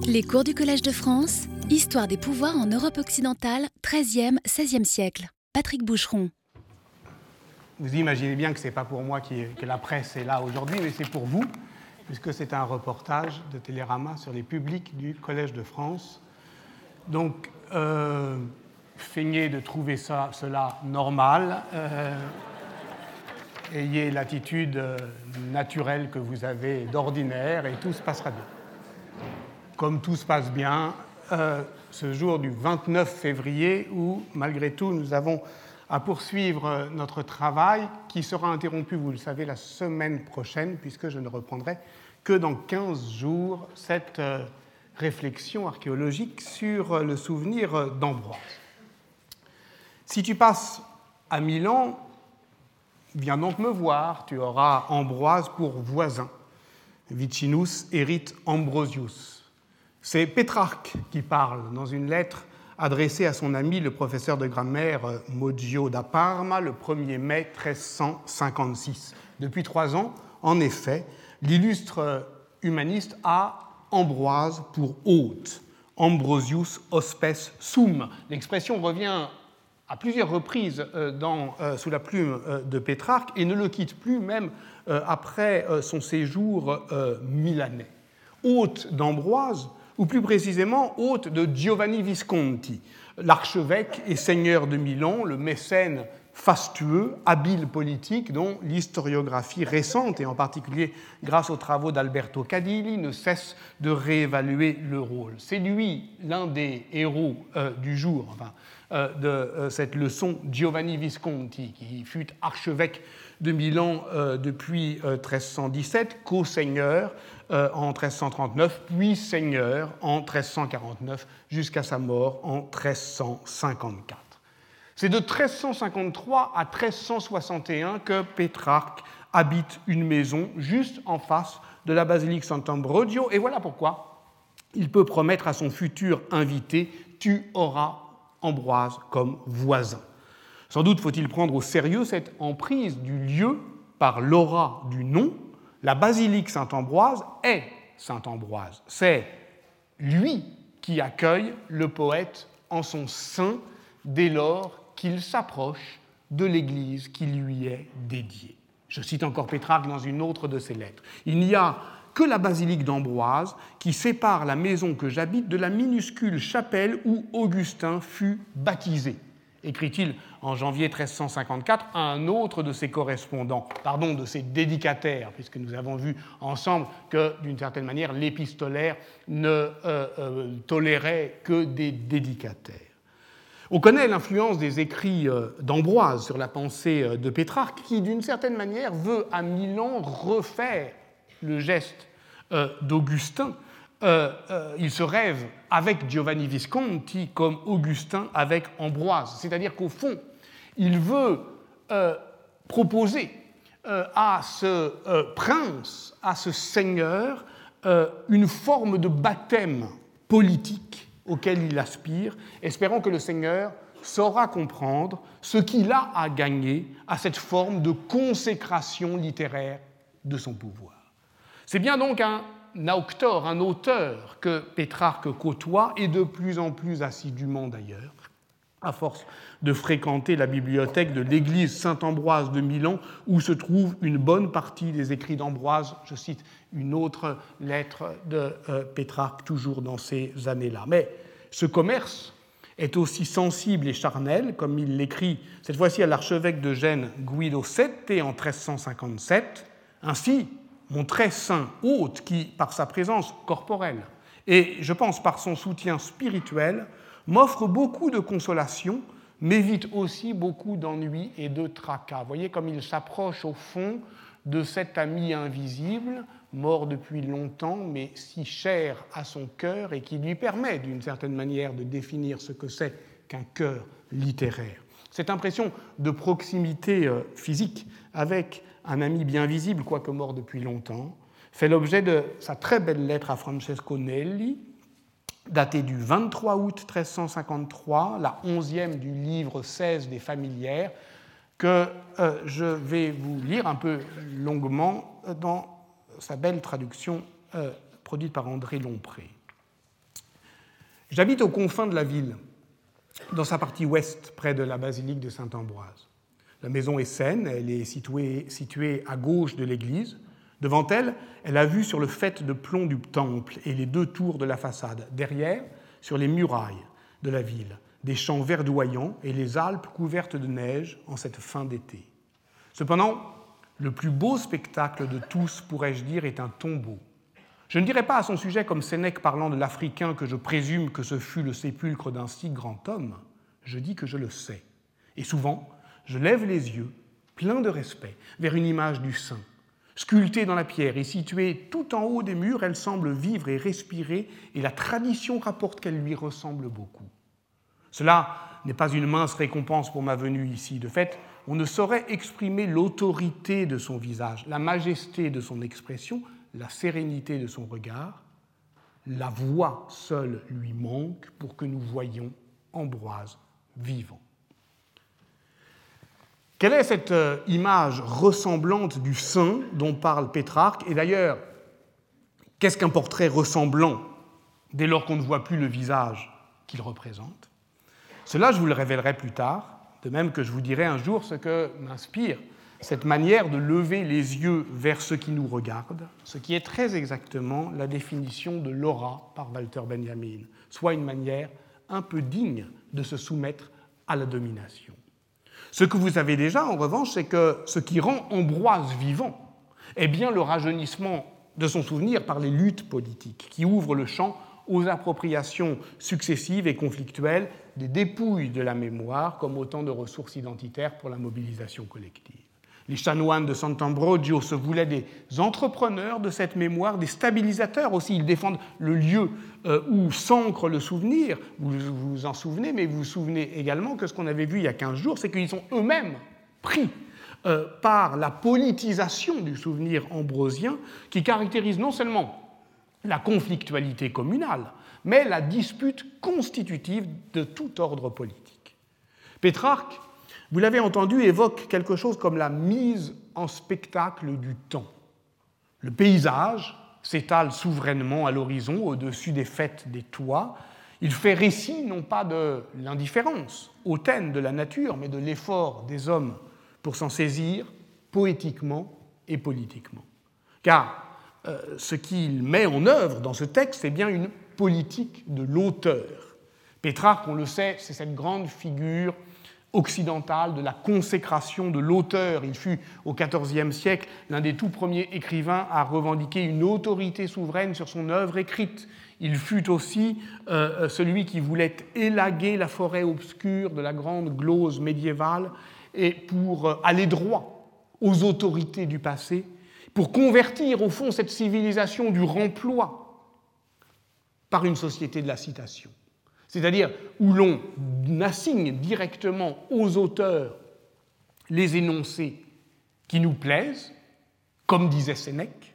Les cours du Collège de France, Histoire des pouvoirs en Europe occidentale, 13e, 16e siècle. Patrick Boucheron. Vous imaginez bien que ce n'est pas pour moi que la presse est là aujourd'hui, mais c'est pour vous, puisque c'est un reportage de Télérama sur les publics du Collège de France. Donc, euh, feignez de trouver cela normal. Euh, ayez l'attitude euh, naturelle que vous avez d'ordinaire et tout se passera bien. Comme tout se passe bien, euh, ce jour du 29 février où, malgré tout, nous avons à poursuivre euh, notre travail qui sera interrompu, vous le savez, la semaine prochaine, puisque je ne reprendrai que dans 15 jours cette réflexion archéologique sur le souvenir d'Ambroise. Si tu passes à Milan, Viens donc me voir, tu auras Ambroise pour voisin. Vicinus erit Ambrosius. C'est Pétrarque qui parle dans une lettre adressée à son ami le professeur de grammaire Moggio da Parma le 1er mai 1356. Depuis trois ans, en effet, l'illustre humaniste a Ambroise pour hôte. Ambrosius hospes sum. L'expression revient à plusieurs reprises euh, euh, sous la plume euh, de Pétrarque et ne le quitte plus même après son séjour milanais. Hôte d'Ambroise, ou plus précisément hôte de Giovanni Visconti, l'archevêque et seigneur de Milan, le mécène fastueux, habile politique, dont l'historiographie récente, et en particulier grâce aux travaux d'Alberto Cadilli, ne cesse de réévaluer le rôle. C'est lui l'un des héros du jour, euh, de euh, cette leçon Giovanni Visconti, qui fut archevêque de Milan euh, depuis 1317, co-seigneur en 1339, puis seigneur en 1349, jusqu'à sa mort en 1354. C'est de 1353 à 1361 que Pétrarque habite une maison juste en face de la basilique Sant'Ambrogio, et voilà pourquoi il peut promettre à son futur invité Tu auras Ambroise comme voisin. Sans doute faut-il prendre au sérieux cette emprise du lieu par l'aura du nom. La basilique Saint-Ambroise est Saint-Ambroise. C'est lui qui accueille le poète en son sein dès lors qu'il s'approche de l'église qui lui est dédiée. Je cite encore Pétrarque dans une autre de ses lettres. Il n'y a que la basilique d'Ambroise qui sépare la maison que j'habite de la minuscule chapelle où Augustin fut baptisé, écrit-il en janvier 1354 à un autre de ses correspondants, pardon, de ses dédicataires, puisque nous avons vu ensemble que, d'une certaine manière, l'épistolaire ne euh, euh, tolérait que des dédicataires. On connaît l'influence des écrits euh, d'Ambroise sur la pensée de Pétrarque, qui, d'une certaine manière, veut à Milan refaire le geste d'Augustin, il se rêve avec Giovanni Visconti comme Augustin avec Ambroise. C'est-à-dire qu'au fond, il veut proposer à ce prince, à ce seigneur, une forme de baptême politique auquel il aspire, espérant que le seigneur saura comprendre ce qu'il a à gagner à cette forme de consécration littéraire de son pouvoir. C'est bien donc un auctor, un auteur que Pétrarque côtoie, et de plus en plus assidûment d'ailleurs, à force de fréquenter la bibliothèque de l'église Saint-Ambroise de Milan, où se trouve une bonne partie des écrits d'Ambroise. Je cite une autre lettre de euh, Pétrarque, toujours dans ces années-là. Mais ce commerce est aussi sensible et charnel, comme il l'écrit cette fois-ci à l'archevêque de Gênes Guido VII en 1357. Ainsi, mon très saint hôte qui, par sa présence corporelle et je pense par son soutien spirituel, m'offre beaucoup de consolation, m'évite aussi beaucoup d'ennuis et de tracas. Vous voyez comme il s'approche au fond de cet ami invisible, mort depuis longtemps, mais si cher à son cœur et qui lui permet d'une certaine manière de définir ce que c'est qu'un cœur littéraire. Cette impression de proximité euh, physique avec un ami bien visible, quoique mort depuis longtemps, fait l'objet de sa très belle lettre à Francesco Nelli, datée du 23 août 1353, la onzième du livre 16 des familières, que euh, je vais vous lire un peu longuement dans sa belle traduction euh, produite par André Lompré. J'habite aux confins de la ville, dans sa partie ouest, près de la basilique de Saint-Ambroise. La maison est saine, elle est située à gauche de l'église. Devant elle, elle a vue sur le fait de plomb du temple et les deux tours de la façade. Derrière, sur les murailles de la ville, des champs verdoyants et les Alpes couvertes de neige en cette fin d'été. Cependant, le plus beau spectacle de tous, pourrais-je dire, est un tombeau. Je ne dirais pas à son sujet comme Sénèque parlant de l'Africain que je présume que ce fut le sépulcre d'un si grand homme, je dis que je le sais. Et souvent, je lève les yeux, plein de respect, vers une image du saint. Sculptée dans la pierre et située tout en haut des murs, elle semble vivre et respirer, et la tradition rapporte qu'elle lui ressemble beaucoup. Cela n'est pas une mince récompense pour ma venue ici. De fait, on ne saurait exprimer l'autorité de son visage, la majesté de son expression, la sérénité de son regard. La voix seule lui manque pour que nous voyions Ambroise vivant. Quelle est cette euh, image ressemblante du saint dont parle Pétrarque? Et d'ailleurs, qu'est-ce qu'un portrait ressemblant dès lors qu'on ne voit plus le visage qu'il représente? Cela, je vous le révélerai plus tard, de même que je vous dirai un jour ce que m'inspire cette manière de lever les yeux vers ce qui nous regarde, ce qui est très exactement la définition de l'aura par Walter Benjamin, soit une manière un peu digne de se soumettre à la domination. Ce que vous avez déjà, en revanche, c'est que ce qui rend Ambroise vivant est bien le rajeunissement de son souvenir par les luttes politiques, qui ouvrent le champ aux appropriations successives et conflictuelles des dépouilles de la mémoire comme autant de ressources identitaires pour la mobilisation collective. Les chanoines de Sant'Ambrogio se voulaient des entrepreneurs de cette mémoire, des stabilisateurs aussi. Ils défendent le lieu euh, où s'ancre le souvenir. Vous vous en souvenez, mais vous vous souvenez également que ce qu'on avait vu il y a 15 jours, c'est qu'ils sont eux-mêmes pris euh, par la politisation du souvenir ambrosien qui caractérise non seulement la conflictualité communale, mais la dispute constitutive de tout ordre politique. Pétrarque vous l'avez entendu, évoque quelque chose comme la mise en spectacle du temps. Le paysage s'étale souverainement à l'horizon, au-dessus des fêtes des toits. Il fait récit non pas de l'indifférence hautaine de la nature, mais de l'effort des hommes pour s'en saisir poétiquement et politiquement. Car euh, ce qu'il met en œuvre dans ce texte, c'est bien une politique de l'auteur. Pétrarque, on le sait, c'est cette grande figure occidentale de la consécration de l'auteur. Il fut au XIVe siècle l'un des tout premiers écrivains à revendiquer une autorité souveraine sur son œuvre écrite. Il fut aussi euh, celui qui voulait élaguer la forêt obscure de la grande glose médiévale et pour euh, aller droit aux autorités du passé, pour convertir au fond cette civilisation du remploi par une société de la citation c'est-à-dire où l'on assigne directement aux auteurs les énoncés qui nous plaisent, comme disait Sénèque,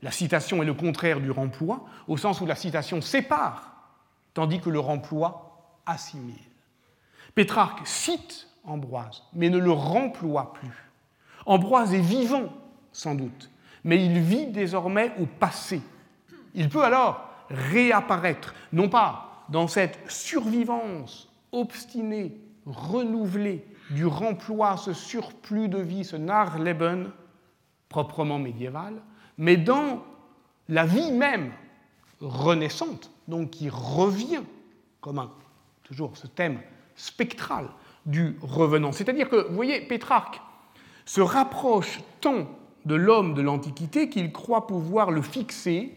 la citation est le contraire du remploi, au sens où la citation sépare, tandis que le remploi assimile. Pétrarque cite Ambroise, mais ne le remploie plus. Ambroise est vivant, sans doute, mais il vit désormais au passé. Il peut alors réapparaître, non pas dans cette survivance obstinée, renouvelée du remploi, ce surplus de vie, ce Narleben proprement médiéval, mais dans la vie même renaissante, donc qui revient comme un, toujours ce thème spectral du revenant. C'est-à-dire que, vous voyez, Pétrarque se rapproche tant de l'homme de l'Antiquité qu'il croit pouvoir le fixer,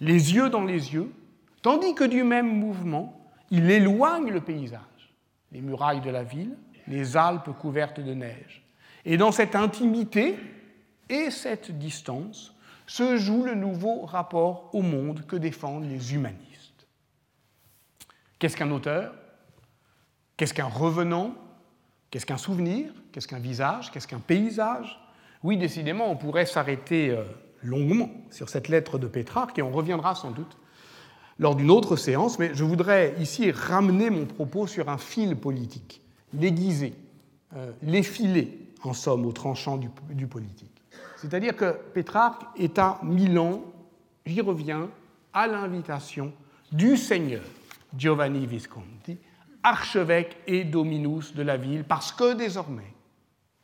les yeux dans les yeux, Tandis que du même mouvement, il éloigne le paysage, les murailles de la ville, les Alpes couvertes de neige. Et dans cette intimité et cette distance se joue le nouveau rapport au monde que défendent les humanistes. Qu'est-ce qu'un auteur? Qu'est-ce qu'un revenant? Qu'est-ce qu'un souvenir? Qu'est-ce qu'un visage? Qu'est-ce qu'un paysage? Oui, décidément, on pourrait s'arrêter euh, longuement sur cette lettre de Pétrarque et on reviendra sans doute lors d'une autre séance, mais je voudrais ici ramener mon propos sur un fil politique, l'aiguiser, euh, l'effiler, en somme, au tranchant du, du politique. C'est-à-dire que Pétrarque est à Milan, j'y reviens, à l'invitation du Seigneur Giovanni Visconti, archevêque et dominus de la ville, parce que désormais,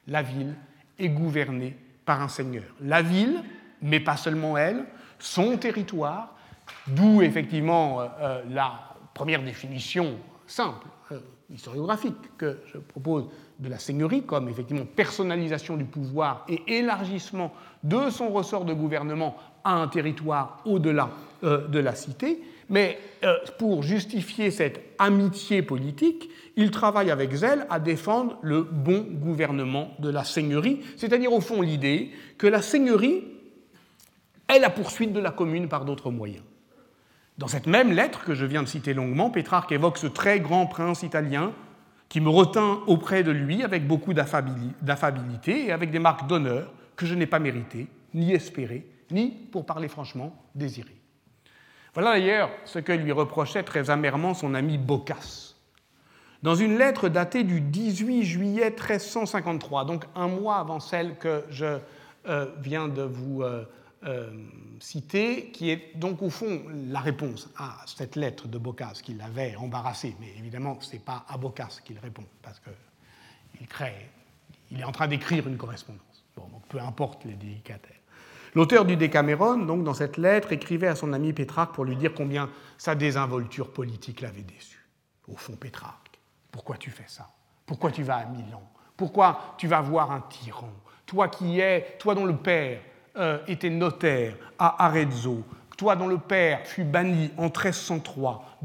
la ville est gouvernée par un seigneur. La ville, mais pas seulement elle, son territoire, d'où effectivement euh, euh, la première définition simple, euh, historiographique, que je propose de la seigneurie comme effectivement personnalisation du pouvoir et élargissement de son ressort de gouvernement à un territoire au-delà de la cité, mais pour justifier cette amitié politique, il travaille avec zèle à défendre le bon gouvernement de la seigneurie, c'est-à-dire au fond l'idée que la seigneurie est la poursuite de la commune par d'autres moyens. Dans cette même lettre que je viens de citer longuement, Pétrarque évoque ce très grand prince italien qui me retint auprès de lui avec beaucoup d'affabilité et avec des marques d'honneur que je n'ai pas méritées, ni espérées, ni, pour parler franchement, désirées. Voilà d'ailleurs ce que lui reprochait très amèrement son ami Boccace. Dans une lettre datée du 18 juillet 1353, donc un mois avant celle que je euh, viens de vous euh, euh, citer, qui est donc au fond la réponse à cette lettre de Boccace qui l'avait embarrassé, mais évidemment ce n'est pas à Boccace qu'il répond, parce qu'il crée, il est en train d'écrire une correspondance. Bon, peu importe les délicatesses. L'auteur du Décaméron, donc, dans cette lettre, écrivait à son ami Pétrarque pour lui dire combien sa désinvolture politique l'avait déçu. Au fond, Pétrarque, pourquoi tu fais ça? Pourquoi tu vas à Milan? Pourquoi tu vas voir un tyran? Toi qui es, toi dont le père euh, était notaire à Arezzo, toi dont le père fut banni en 1303,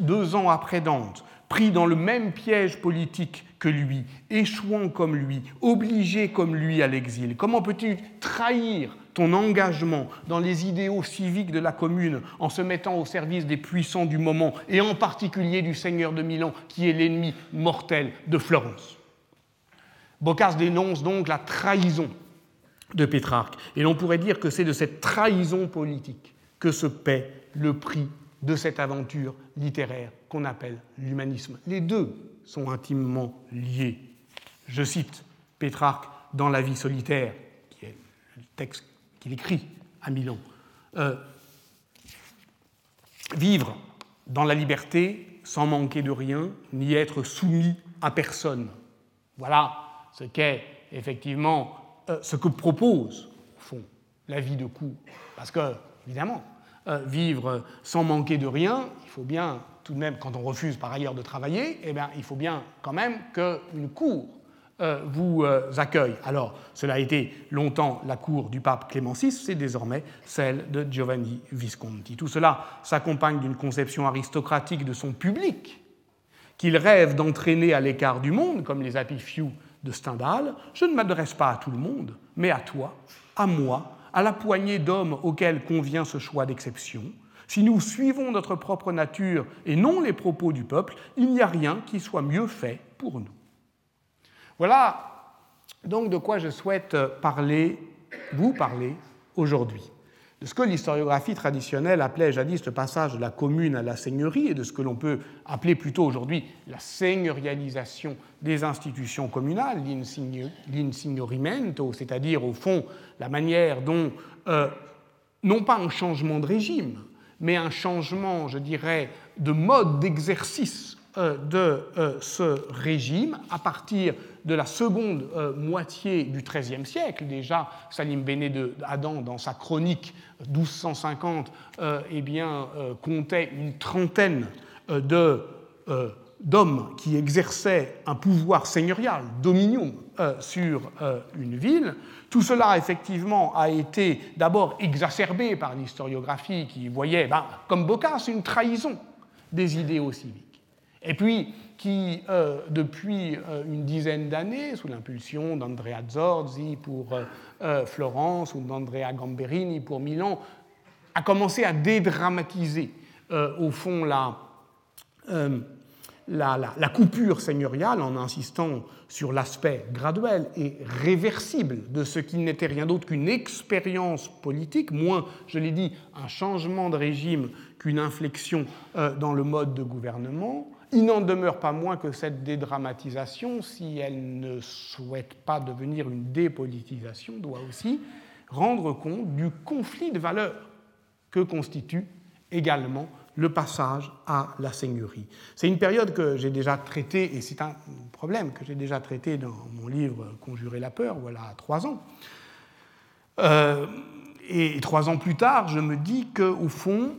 deux ans après Dante, pris dans le même piège politique que lui, échouant comme lui, obligé comme lui à l'exil. Comment peux-tu trahir ton engagement dans les idéaux civiques de la commune en se mettant au service des puissants du moment et en particulier du seigneur de Milan qui est l'ennemi mortel de Florence? Boccace dénonce donc la trahison de Pétrarque et l'on pourrait dire que c'est de cette trahison politique que se paie le prix de cette aventure littéraire qu'on appelle l'humanisme. Les deux sont intimement liés. Je cite Pétrarque dans La vie solitaire, qui est le texte qu'il écrit à Milan. Euh, vivre dans la liberté sans manquer de rien, ni être soumis à personne. Voilà ce qu'est effectivement euh, ce que propose, au fond, la vie de cour. Parce que, évidemment, euh, vivre sans manquer de rien, il faut bien, tout de même, quand on refuse par ailleurs de travailler, eh bien, il faut bien quand même qu'une cour euh, vous accueille. Alors, cela a été longtemps la cour du pape Clément VI, c'est désormais celle de Giovanni Visconti. Tout cela s'accompagne d'une conception aristocratique de son public, qu'il rêve d'entraîner à l'écart du monde, comme les Happy Few de Stendhal. Je ne m'adresse pas à tout le monde, mais à toi, à moi, à la poignée d'hommes auxquels convient ce choix d'exception. Si nous suivons notre propre nature et non les propos du peuple, il n'y a rien qui soit mieux fait pour nous. Voilà donc de quoi je souhaite parler, vous parler aujourd'hui ce que l'historiographie traditionnelle appelait jadis le passage de la commune à la seigneurie et de ce que l'on peut appeler plutôt aujourd'hui la seigneurialisation des institutions communales, l'insignorimento, c'est-à-dire au fond la manière dont, euh, non pas un changement de régime, mais un changement, je dirais, de mode d'exercice euh, de euh, ce régime à partir de la seconde euh, moitié du XIIIe siècle. Déjà, Salim Béné de Adam, dans sa chronique 1250, eh bien, comptait une trentaine d'hommes qui exerçaient un pouvoir seigneurial, dominion, sur une ville. Tout cela, effectivement, a été d'abord exacerbé par l'historiographie qui voyait, ben, comme Boccace, une trahison des idéaux civiques et puis qui, euh, depuis euh, une dizaine d'années, sous l'impulsion d'Andrea Zorzi pour euh, Florence ou d'Andrea Gamberini pour Milan, a commencé à dédramatiser, au fond, la, la, la, coupure seigneuriale en insistant sur l'aspect graduel et réversible de ce qui n'était rien d'autre qu'une expérience politique, moins, je l'ai dit, un changement de régime qu'une inflexion dans le mode de gouvernement, il n'en demeure pas moins que cette dédramatisation, si elle ne souhaite pas devenir une dépolitisation, doit aussi rendre compte du conflit de valeurs que constitue également le passage à la seigneurie. C'est une période que j'ai déjà traitée, et c'est un problème que j'ai déjà traité dans mon livre Conjurer la peur, voilà trois ans. Euh, et trois ans plus tard, je me dis qu'au fond,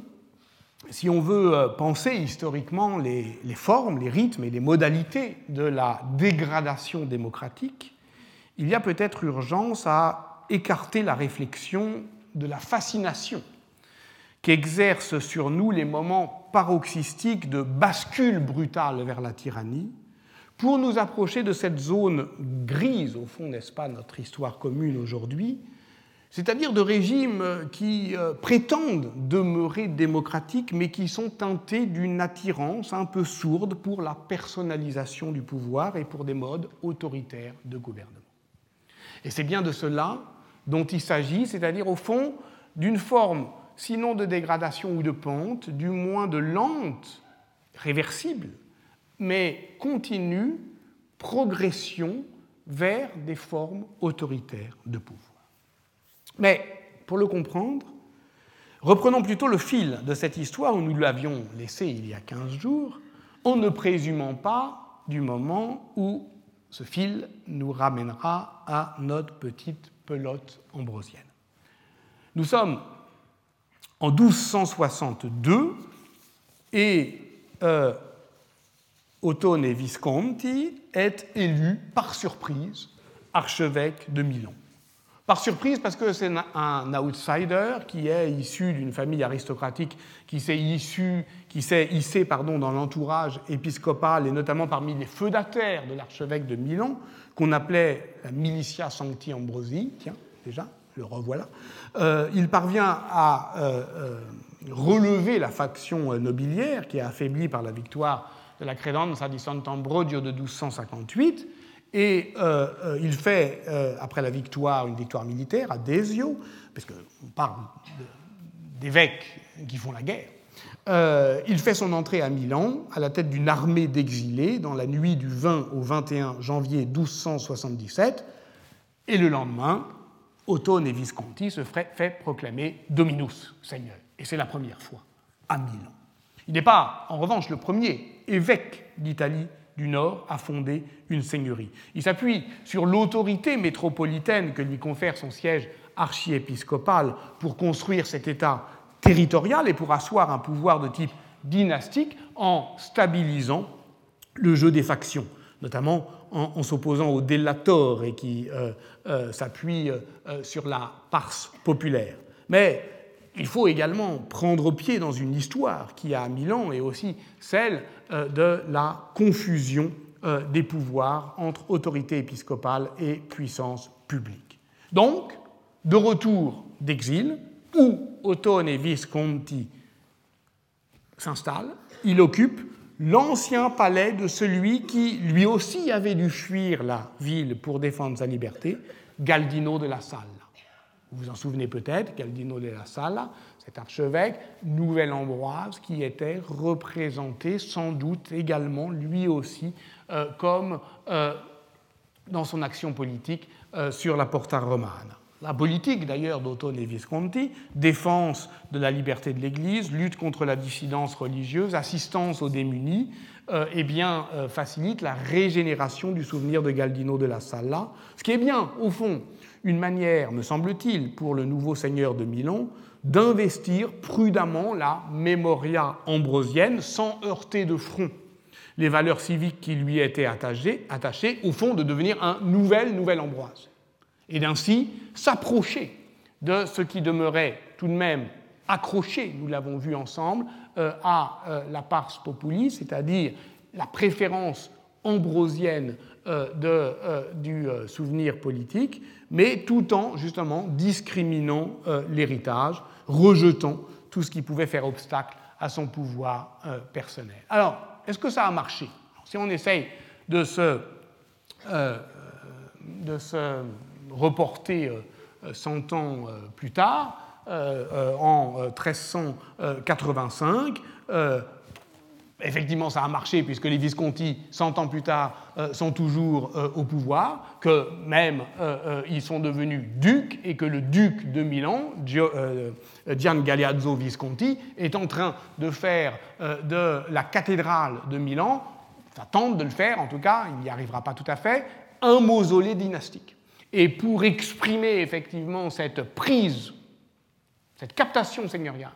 si on veut euh, penser historiquement les, les, formes, les rythmes et les modalités de la dégradation démocratique, il y a peut-être urgence à écarter la réflexion de la fascination qu'exercent sur nous les moments paroxystiques de bascule brutale vers la tyrannie, pour nous approcher de cette zone grise, au fond, n'est-ce pas, notre histoire commune aujourd'hui, c'est-à-dire de régimes qui euh, prétendent demeurer démocratiques, mais qui sont teintés d'une attirance un peu sourde pour la personnalisation du pouvoir et pour des modes autoritaires de gouvernement. Et c'est bien de cela dont il s'agit, c'est-à-dire au fond d'une forme, sinon de dégradation ou de pente, du moins de lente, réversible, mais continue progression vers des formes autoritaires de pouvoir. Mais pour le comprendre, reprenons plutôt le fil de cette histoire où nous l'avions laissé il y a 15 jours, en ne présumant pas du moment où ce fil nous ramènera à notre petite pelote ambrosienne. Nous sommes en 1262 et euh, Ottone Visconti est élu par surprise archevêque de Milan. Par surprise, parce que c'est un outsider qui est issu d'une famille aristocratique qui s'est hissé pardon, dans l'entourage épiscopal et notamment parmi les feudataires de l'archevêque de Milan, qu'on appelait la Militia Sancti Ambrosi. Tiens, déjà, le revoilà. Euh, il parvient à euh, euh, relever la faction nobiliaire qui est affaiblie par la victoire de la Credenza di Sant'Ambrogio de 1258 et euh, euh, il fait, euh, après la victoire, une victoire militaire à Desio, parce qu'on parle d'évêques qui font la guerre. il fait son entrée à Milan à la tête d'une armée d'exilés dans la nuit du 20 au 21 janvier 1277. Et le lendemain, Ottone et Visconti se fait proclamer Dominus, Seigneur. Et c'est la première fois à Milan. Il n'est pas, en revanche, le premier évêque d'Italie du Nord a fondé une seigneurie. Il s'appuie sur l'autorité métropolitaine que lui confère son siège archiépiscopal pour construire cet État territorial et pour asseoir un pouvoir de type dynastique en stabilisant le jeu des factions, notamment en, s'opposant au délator et qui euh, euh, s'appuie euh, sur la parse populaire. Il faut également prendre pied dans une histoire qui a Milan et aussi celle euh, de la confusion euh, des pouvoirs entre autorité épiscopale et puissance publique. Donc, de retour d'exil, où Ottone Visconti s'installe, il occupe l'ancien palais de celui qui lui aussi avait dû fuir la ville pour défendre sa liberté, Galdino de la Salle. Vous vous en souvenez peut-être, Galdino de la Sala, cet archevêque, Nouvelle Ambroise, qui était représenté sans doute également, lui aussi, euh, comme euh, dans son action politique euh, sur la Porta Romana. La politique d'ailleurs d'Ottone et Visconti, défense de la liberté de l'Église, lutte contre la dissidence religieuse, assistance aux démunis, eh bien, facilite la régénération du souvenir de Galdino de la Sala, ce qui est bien, au fond, une manière, me semble-t-il, pour le nouveau seigneur de Milan d'investir prudemment la mémoria ambrosienne sans heurter de front les valeurs civiques qui lui étaient attachées, attachées au fond de devenir un nouvel nouvel Ambroise, et d'ainsi s'approcher de ce qui demeurait tout de même accroché, nous l'avons vu ensemble, euh, à euh, la pars populi, c'est-à-dire la préférence ambrosienne de, du souvenir politique, mais tout en justement discriminant euh, l'héritage, rejetant tout ce qui pouvait faire obstacle à son pouvoir euh, personnel. Alors, est-ce que ça a marché? Si on essaye de se, euh, de se reporter 100 ans plus tard, en 1385, effectivement, ça a marché puisque les Visconti, 100 ans plus tard, euh, sont toujours euh, au pouvoir, que même euh, ils sont devenus ducs et que le duc de Milan, Gian Galeazzo Visconti, est en train de faire de la cathédrale de Milan, ça tente de le faire en tout cas, il n'y arrivera pas tout à fait, un mausolée dynastique. Et pour exprimer effectivement cette prise, cette captation seigneuriale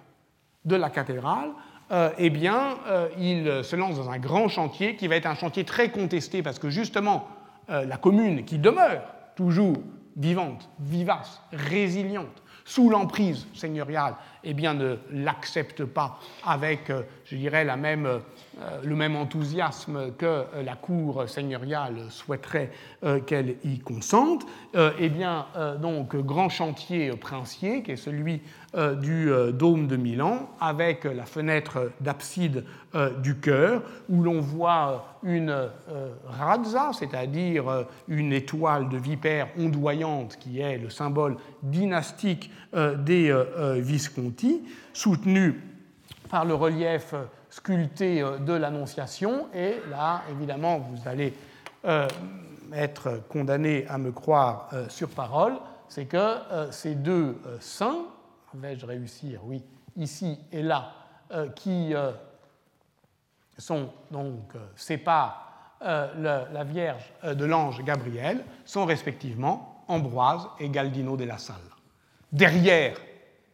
de la cathédrale, euh, eh bien, euh, il se lance dans un grand chantier qui va être un chantier très contesté parce que justement, euh, la commune qui demeure toujours vivante, vivace, résiliente, sous l'emprise seigneuriale, eh bien, ne l'accepte pas avec, je dirais, la même euh, le même enthousiasme que euh, la cour seigneuriale souhaiterait euh, qu'elle y consente, eh bien, donc, grand chantier princier, qui est celui du dôme de Milan, avec la fenêtre d'abside du chœur, où l'on voit une razza, c'est-à-dire une étoile de vipère ondoyante, qui est le symbole dynastique des Visconti, soutenue par le relief sculpté euh, de l'Annonciation. Et là, évidemment, vous allez euh, être condamné à me croire euh, sur parole, c'est que ces deux saints, vais-je réussir, oui, ici et là, qui sont donc séparent la Vierge de l'ange Gabriel, sont respectivement Ambroise et Galdino de la Salle. Derrière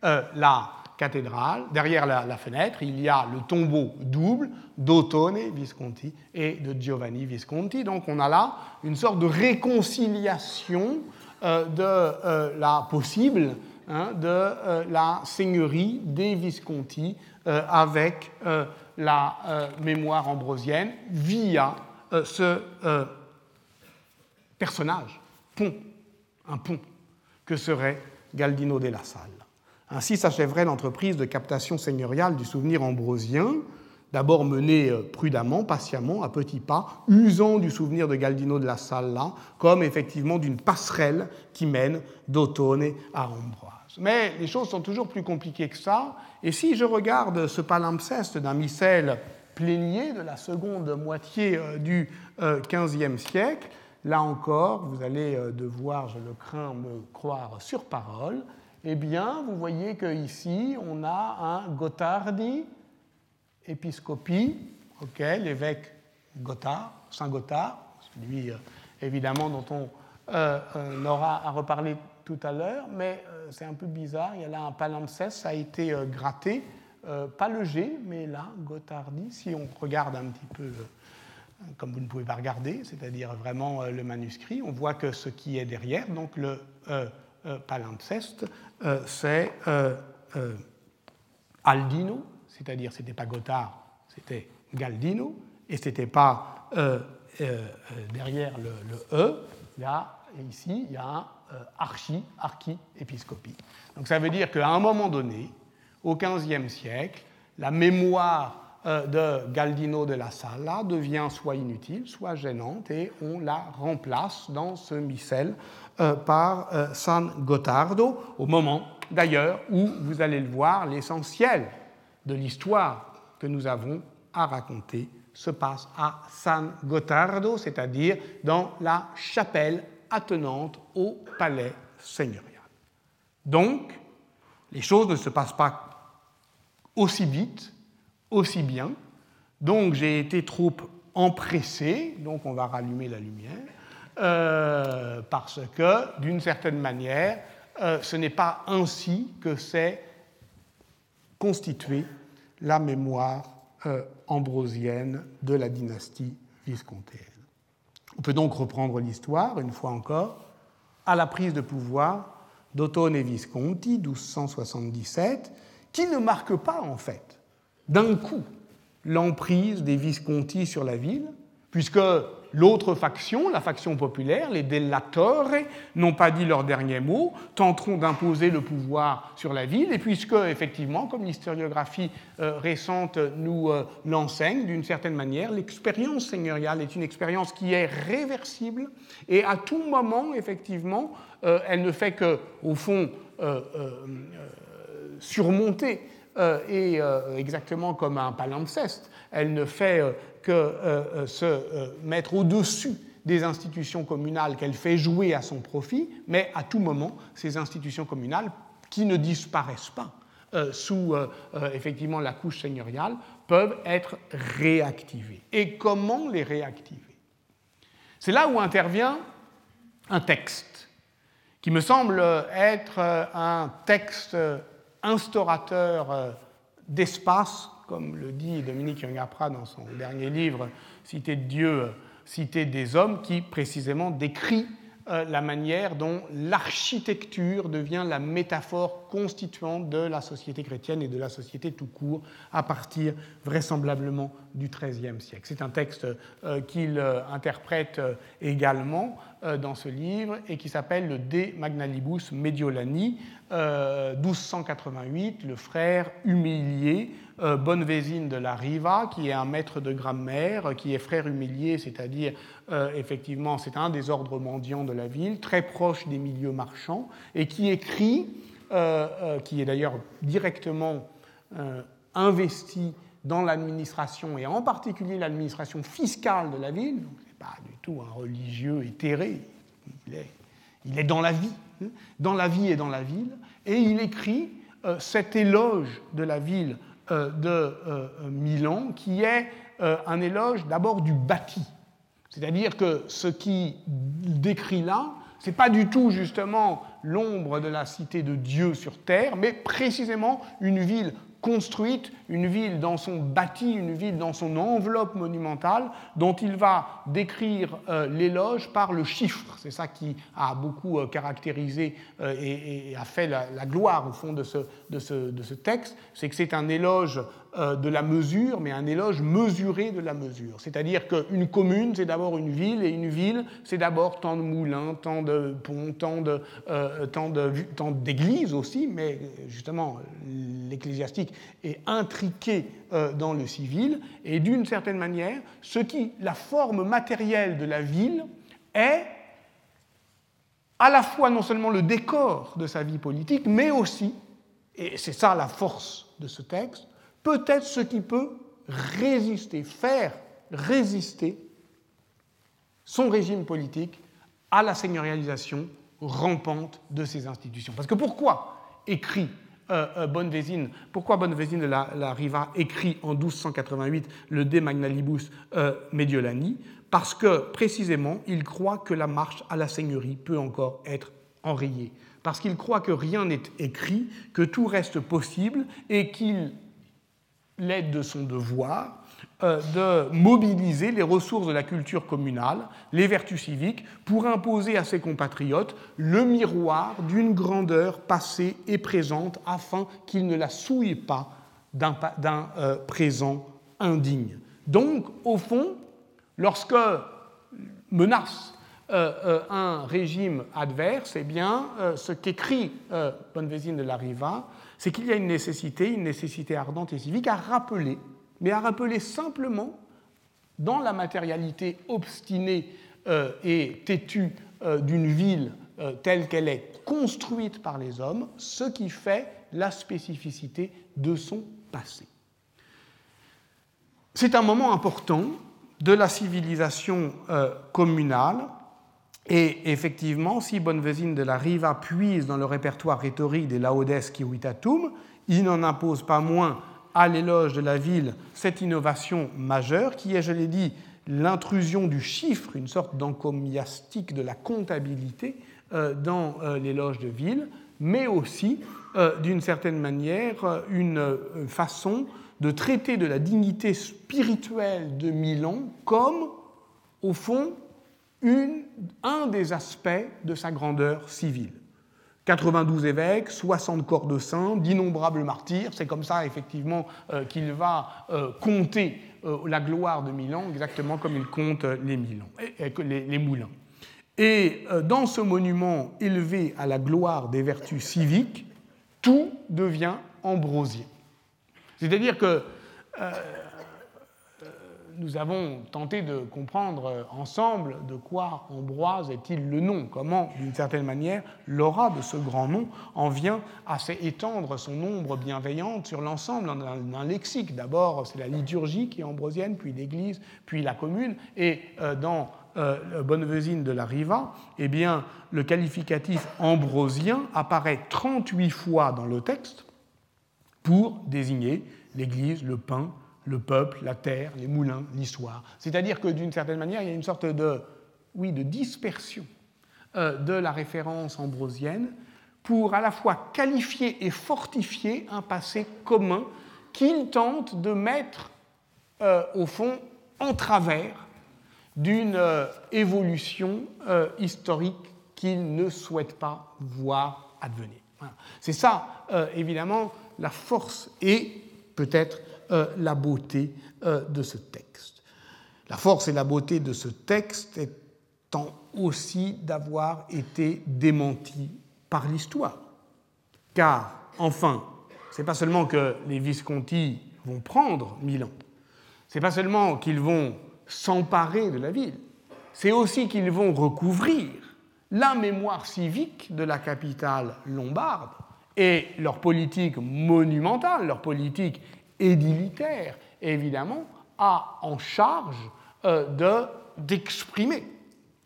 la cathédrale, derrière la, fenêtre, il y a le tombeau double d'Ottone Visconti et de Giovanni Visconti. Donc on a là une sorte de réconciliation euh, de euh, la possible hein, de euh, la seigneurie des Visconti avec la mémoire ambrosienne via ce personnage, pont, un pont, que serait Galdino della Salle. Ainsi s'achèverait l'entreprise de captation seigneuriale du souvenir ambrosien, d'abord menée euh, prudemment, patiemment, à petits pas, usant du souvenir de Galdino de la Salla comme effectivement d'une passerelle qui mène d'Otone à Ambroise. Mais les choses sont toujours plus compliquées que ça, et si je regarde ce palimpseste d'un missel plénier de la seconde moitié euh, du XVe euh, siècle, là encore, vous allez devoir, je le crains, me croire sur parole, eh bien, vous voyez qu'ici, on a un Gottardi, épiscopie, l'évêque Gothard, Saint Gothard, celui euh, évidemment dont on euh, euh, aura à reparler tout à l'heure, mais c'est un peu bizarre, il y a là un palimpseste, ça a été gratté, pas le G, mais là, Gottardi, si on regarde un petit peu comme vous ne pouvez pas regarder, c'est-à-dire vraiment le manuscrit, on voit que ce qui est derrière, donc le palimpseste, euh, c'est euh, euh, Aldino, c'est-à-dire c'était pas Gothard, c'était Galdino, et c'était pas derrière le, E, y a ici il y a un archi, archi-épiscopie. Donc ça veut dire qu'à un moment donné, au XVe siècle, la mémoire de Galdino de la Sala devient soit inutile, soit gênante, et on la remplace dans ce missel euh, par euh, San Gottardo, au moment d'ailleurs où vous allez le voir, l'essentiel de l'histoire que nous avons à raconter se passe à San Gottardo, c'est-à-dire dans la chapelle attenante au palais seigneurial. Donc, les choses ne se passent pas aussi vite, aussi bien. Donc, j'ai été trop empressé, donc on va rallumer la lumière. Euh, parce que, d'une certaine manière, euh, ce n'est pas ainsi que s'est constituée la mémoire euh, ambrosienne de la dynastie viscontéenne. On peut donc reprendre l'histoire, une fois encore, à la prise de pouvoir d'Ottone Visconti, 1277, qui ne marque pas, en fait, d'un coup, l'emprise des Visconti sur la ville, puisque l'autre faction, la faction populaire, les Dellatori, n'ont pas dit leur dernier mot, tenteront d'imposer le pouvoir sur la ville, et puisque, effectivement, comme l'historiographie euh, récente nous euh, l'enseigne, d'une certaine manière, l'expérience seigneuriale est une expérience qui est réversible, et à tout moment, effectivement, euh, elle ne fait que, au fond, surmonter et exactement comme un palimpseste, elle ne fait que se mettre au-dessus des institutions communales qu'elle fait jouer à son profit, mais à tout moment, ces institutions communales, qui ne disparaissent pas sous effectivement la couche seigneuriale, peuvent être réactivées. Et comment les réactiver? C'est là où intervient un texte, qui me semble être un texte instaurateur d'espace, comme le dit Dominique Yongapra dans son dernier livre, Cité de Dieu, Cité des hommes, qui précisément décrit euh, la manière dont l'architecture devient la métaphore constituante de la société chrétienne et de la société tout court à partir vraisemblablement du XIIIe siècle. C'est un texte euh, qu'il euh, interprète également dans ce livre et qui s'appelle le De Magnalibus Mediolani, 1288, le frère humilié Bonnevésine de la Riva, qui est un maître de grammaire, qui est frère humilié, c'est-à-dire, euh, effectivement, c'est un des ordres mendiants de la ville, très proche des milieux marchands, et qui écrit, euh, qui est d'ailleurs directement investi dans l'administration, et en particulier l'administration fiscale de la ville, donc ce n'est pas du tout un religieux éthéré, il est, il est dans la vie, hein, dans la vie et dans la ville, et il écrit cet éloge de la ville euh, de euh, Milan, qui est euh, un éloge d'abord du bâti. C'est-à-dire que ce qui décrit là, ce n'est pas du tout justement l'ombre de la cité de Dieu sur terre, mais précisément une ville construite, une ville dans son bâti, une ville dans son enveloppe monumentale, dont il va décrire euh, l'éloge par le chiffre. C'est ça qui a beaucoup euh, caractérisé euh, et, a fait la, gloire au fond de ce, de de texte, c'est que c'est un éloge de la mesure, mais un éloge mesuré de la mesure. C'est-à-dire qu'une commune, c'est d'abord une ville, et une ville, c'est d'abord tant de moulins, tant de ponts, tant d'églises aussi, mais justement, l'ecclésiastique est intriqué euh, dans le civil, et d'une certaine manière, ce qui, la forme matérielle de la ville, est à la fois non seulement le décor de sa vie politique, mais aussi, et c'est ça la force de ce texte, peut-être ce qui peut résister, faire résister son régime politique à la seigneurialisation rampante de ses institutions. Parce que pourquoi écrit euh, euh, Bonnevésine, pourquoi Bonnevésine de la, Riva écrit en 1288 le De Magnalibus euh, Mediolani? Parce que précisément, il croit que la marche à la seigneurie peut encore être enrayée. Parce qu'il croit que rien n'est écrit, que tout reste possible et qu'il l'aide de son devoir de mobiliser les ressources de la culture communale, les vertus civiques, pour imposer à ses compatriotes le miroir d'une grandeur passée et présente afin qu'ils ne la souillent pas d'un euh, présent indigne. Donc, au fond, lorsque menace euh, un régime adverse, eh bien, ce qu'écrit Bonnevésine de la Riva, c'est qu'il y a une nécessité, une nécessité ardente et civique à rappeler mais à rappeler simplement, dans la matérialité obstinée euh, et têtue euh, d'une ville euh, telle qu'elle est construite par les hommes, ce qui fait la spécificité de son passé. C'est un moment important de la civilisation communale, et effectivement, si Bonnevésine de la Riva puise dans le répertoire rhétorique des Laudes Civitatum, il n'en impose pas moins à l'éloge de la ville cette innovation majeure qui est, je l'ai dit, l'intrusion du chiffre, une sorte d'encomiastique de la comptabilité euh, dans euh, l'éloge de ville, mais aussi, euh, d'une certaine manière, une façon de traiter de la dignité spirituelle de Milan comme, au fond, un des aspects de sa grandeur civile. 92 évêques, 60 corps de saints, d'innombrables martyrs. C'est comme ça, effectivement, euh, qu'il va euh, compter euh, la gloire de Milan, exactement comme il compte les, moulins. Et dans ce monument élevé à la gloire des vertus civiques, tout devient ambrosien. C'est-à-dire que nous avons tenté de comprendre ensemble de quoi Ambroise est-il le nom, comment, d'une certaine manière, l'aura de ce grand nom en vient à étendre son ombre bienveillante sur l'ensemble d'un lexique. D'abord, c'est la liturgie qui est ambrosienne, puis l'Église, puis la commune, et euh, dans euh, Bonnevesine de la Riva, eh bien, le qualificatif ambrosien apparaît 38 fois dans le texte pour désigner l'Église, le pain, le peuple, la terre, les moulins, l'histoire. C'est-à-dire que d'une certaine manière, il y a une sorte de, oui, de dispersion euh, de la référence ambrosienne pour à la fois qualifier et fortifier un passé commun qu'il tente de mettre euh, au fond en travers d'une euh, évolution historique qu'il ne souhaite pas voir advenir. C'est ça, évidemment, la force et peut-être la beauté euh, de ce texte. La force et la beauté de ce texte étant aussi d'avoir été démenti par l'histoire. Car, enfin, c'est pas seulement que les Visconti vont prendre Milan, c'est pas seulement qu'ils vont s'emparer de la ville, c'est aussi qu'ils vont recouvrir la mémoire civique de la capitale lombarde et leur politique monumentale, leur politique édilitaire, évidemment, a en charge euh, d'exprimer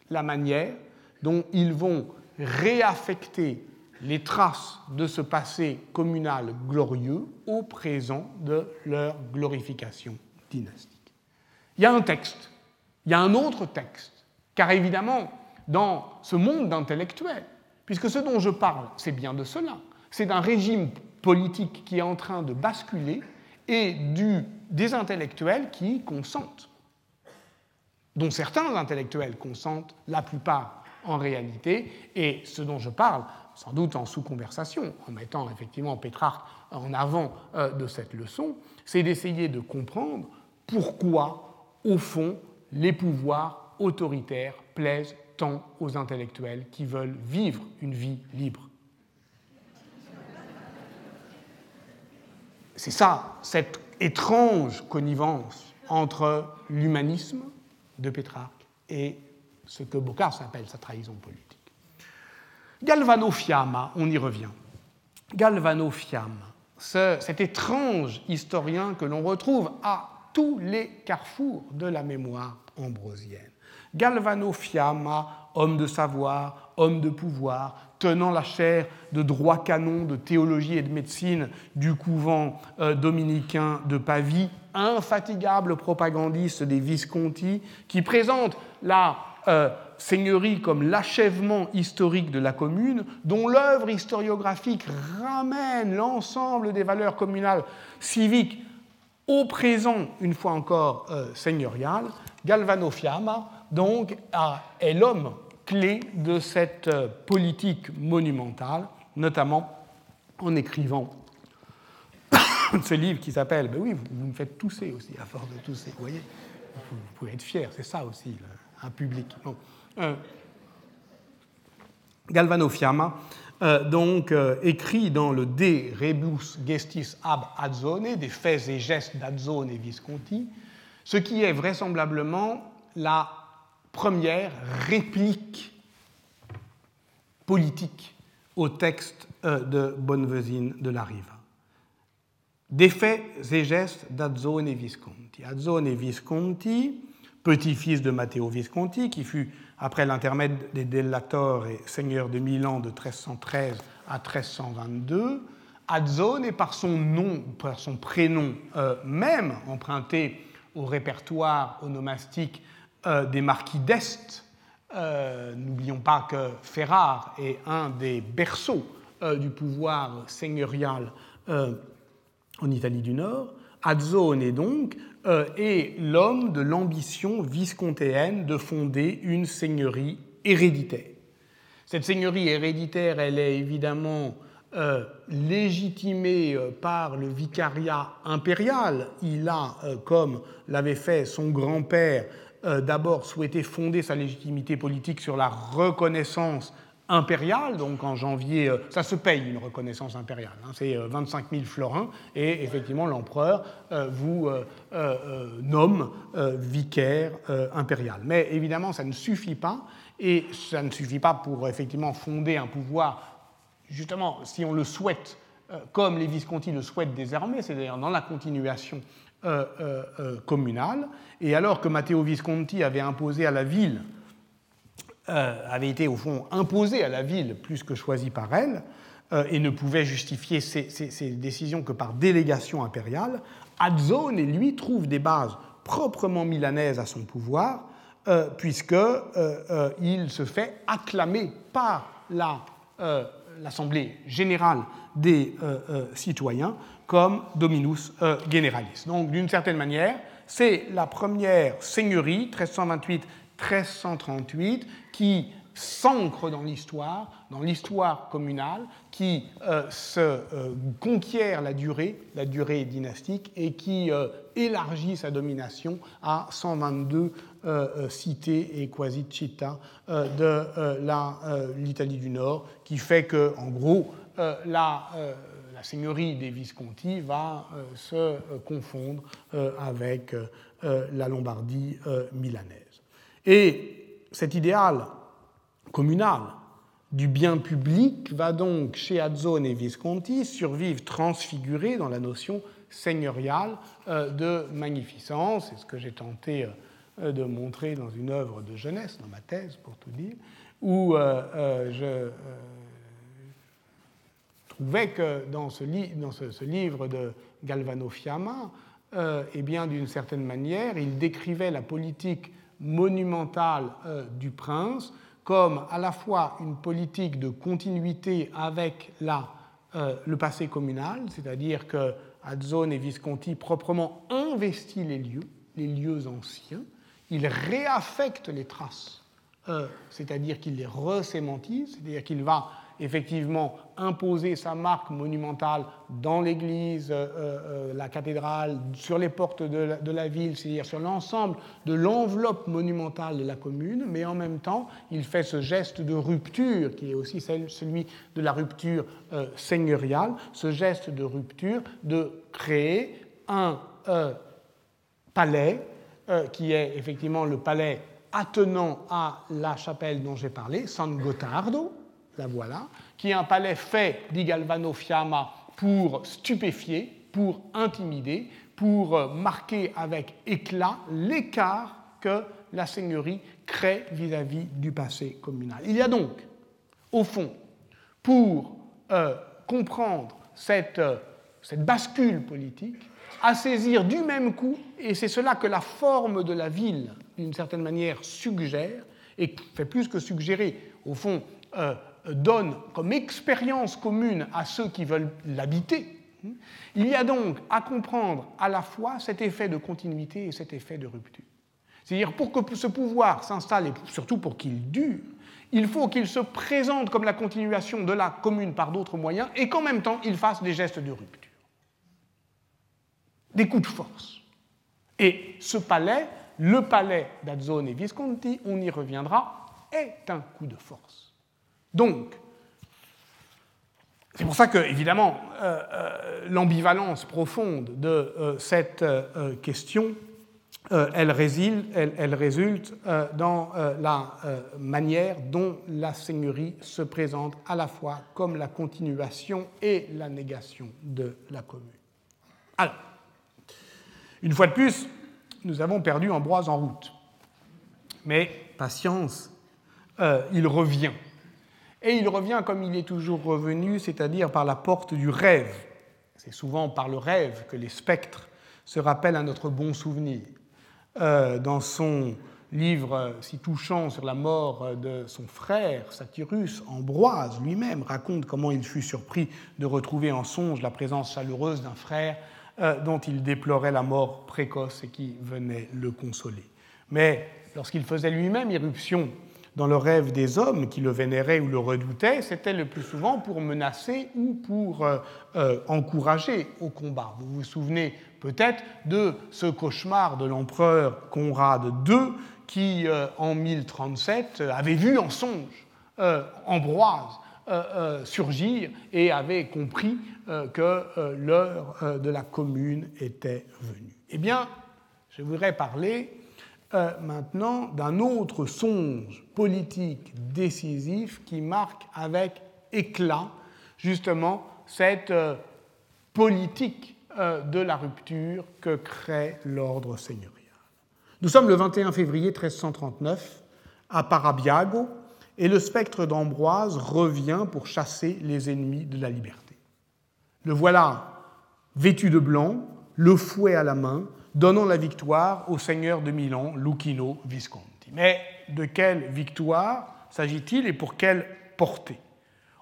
la manière dont ils vont réaffecter les traces de ce passé communal glorieux au présent de leur glorification dynastique. Il y a un texte, il y a un autre texte, car évidemment, dans ce monde d'intellectuels, puisque ce dont je parle, c'est bien de cela, c'est d'un régime politique qui est en train de basculer et du, des intellectuels qui consentent, dont certains intellectuels consentent, la plupart en réalité, et ce dont je parle, sans doute en sous-conversation, en mettant effectivement Pétrarque en avant euh, de cette leçon, c'est d'essayer de comprendre pourquoi, au fond, les pouvoirs autoritaires plaisent tant aux intellectuels qui veulent vivre une vie libre. C'est ça, cette étrange connivence entre l'humanisme de Pétrarque et ce que Boccace appelle sa trahison politique. Galvano Fiamma, on y revient. Galvano Fiamma, cet étrange historien que l'on retrouve à tous les carrefours de la mémoire ambrosienne. Galvano Fiamma, homme de savoir, homme de pouvoir, tenant la chaire de droit canon, de théologie et de médecine du couvent euh, dominicain de Pavie, infatigable propagandiste des Visconti, qui présente la euh, seigneurie comme l'achèvement historique de la commune, dont l'œuvre historiographique ramène l'ensemble des valeurs communales civiques au présent, une fois encore euh, seigneurial, Galvano Fiamma, donc, est l'homme clé de cette euh, politique monumentale, notamment en écrivant ce livre qui s'appelle, ben oui, vous, me faites tousser aussi, à force de tousser, vous voyez, vous, pouvez être fier, c'est ça aussi, un public. Euh, Galvano Fiamma, euh, donc, écrit dans le De Rebus Gestis ab Adzone, des faits et gestes d'Adzone et Visconti, ce qui est vraisemblablement la première réplique politique au texte euh, de Bonnevesine de la Riva. Des faits et gestes d'Azzone Visconti. Azzone Visconti, petit-fils de Matteo Visconti, qui fut, après l'intermède des Dellator et seigneur de Milan de 1313 à 1322, Azzone est par son nom, par son prénom euh, même, emprunté au répertoire onomastique euh, des marquis d'Est. Euh, n'oublions pas que Ferrare est un des berceaux euh, du pouvoir seigneurial en Italie du Nord. Azzone est donc est l'homme de l'ambition viscontéenne de fonder une seigneurie héréditaire. Cette seigneurie héréditaire, elle est évidemment légitimée par le vicariat impérial. Il a, comme l'avait fait son grand-père, euh, d'abord souhaité fonder sa légitimité politique sur la reconnaissance impériale, donc en janvier, euh, ça se paye une reconnaissance impériale, hein, c'est 25 000 florins, et effectivement l'empereur vous nomme vicaire impérial. Mais évidemment, ça ne suffit pas, et ça ne suffit pas pour effectivement fonder un pouvoir, justement, si on le souhaite, comme les Visconti le souhaitent désormais, c'est-à-dire dans la continuation communale, et alors que Matteo Visconti avait imposé à la ville euh, avait été au fond imposé à la ville plus que choisi par elle euh, et ne pouvait justifier ses, décisions que par délégation impériale, Adzone, lui, trouve des bases proprement milanaises à son pouvoir, euh, puisqu'il se fait acclamer par l'Assemblée générale des citoyens comme Dominus Generalis. Donc, d'une certaine manière, c'est la première seigneurie, 1328 1338 qui s'ancre dans l'histoire, dans l'histoire communale, qui euh, se euh, conquiert la durée, la durée dynastique, et qui euh, élargit sa domination à 122 cités et quasi città de l'Italie du Nord, qui fait que, en gros, la, la, seigneurie des Visconti va se confondre avec la Lombardie milanaise. Et cet idéal communal du bien public va donc chez Azzone et Visconti survivre transfiguré dans la notion seigneuriale euh, de magnificence. C'est ce que j'ai tenté euh, de montrer dans une œuvre de jeunesse, dans ma thèse pour tout dire, où euh, je trouvais que dans ce, livre de Galvano Fiamma, eh bien, d'une certaine manière, il décrivait la politique monumentale euh, du prince comme à la fois une politique de continuité avec la, euh, le passé communal, c'est-à-dire que Azzone et Visconti proprement investissent les lieux, les lieux anciens, ils réaffectent les traces, euh, c'est-à-dire qu'il les resémantise, c'est-à-dire qu'il va effectivement imposer sa marque monumentale dans l'église, euh, euh, la cathédrale, sur les portes de la, ville, c'est-à-dire sur l'ensemble de l'enveloppe monumentale de la commune, mais en même temps, il fait ce geste de rupture, qui est aussi celui de la rupture euh, seigneuriale, ce geste de rupture de créer un palais qui est effectivement le palais attenant à la chapelle dont j'ai parlé, San Gottardo, voilà, qui est un palais fait, dit Galvano Fiamma, pour stupéfier, pour intimider, pour euh, marquer avec éclat l'écart que la seigneurie crée vis-à-vis du passé communal. Il y a donc, au fond, pour euh, comprendre euh, cette bascule politique, à saisir du même coup, et c'est cela que la forme de la ville, d'une certaine manière, suggère, et fait plus que suggérer, au fond, donne comme expérience commune à ceux qui veulent l'habiter, il y a donc à comprendre à la fois cet effet de continuité et cet effet de rupture. C'est-à-dire pour que ce pouvoir s'installe et surtout pour qu'il dure, il faut qu'il se présente comme la continuation de la commune par d'autres moyens et qu'en même temps il fasse des gestes de rupture, des coups de force. Et ce palais, le palais d'Azzone et Visconti, on y reviendra, est un coup de force. Donc, c'est pour ça que, évidemment, euh, euh, l'ambivalence profonde de euh, cette question, elle, résulte dans la manière dont la seigneurie se présente à la fois comme la continuation et la négation de la commune. Alors, une fois de plus, nous avons perdu Ambroise en route. Mais patience, il revient et il revient comme il est toujours revenu, c'est-à-dire par la porte du rêve. C'est souvent par le rêve que les spectres se rappellent à notre bon souvenir. Euh, dans son livre si touchant sur la mort de son frère, Satyrus, Ambroise lui-même raconte comment il fut surpris de retrouver en songe la présence chaleureuse d'un frère euh, dont il déplorait la mort précoce et qui venait le consoler. Mais lorsqu'il faisait lui-même irruption dans le rêve des hommes qui le vénéraient ou le redoutaient, c'était le plus souvent pour menacer ou pour euh, euh, encourager au combat. Vous vous souvenez peut-être de ce cauchemar de l'empereur Conrad II qui, euh, en 1037, avait vu en songe Ambroise surgir et avait compris que l'heure de la commune était venue. Eh bien, je voudrais parler maintenant d'un autre songe politique décisif qui marque avec éclat justement cette politique de la rupture que crée l'ordre seigneurial. Nous sommes le 21 février 1339 à Parabiago et le spectre d'Ambroise revient pour chasser les ennemis de la liberté. Le voilà vêtu de blanc, le fouet à la main, donnant la victoire au seigneur de Milan, Lucchino Visconti. Mais de quelle victoire s'agit-il et pour quelle portée?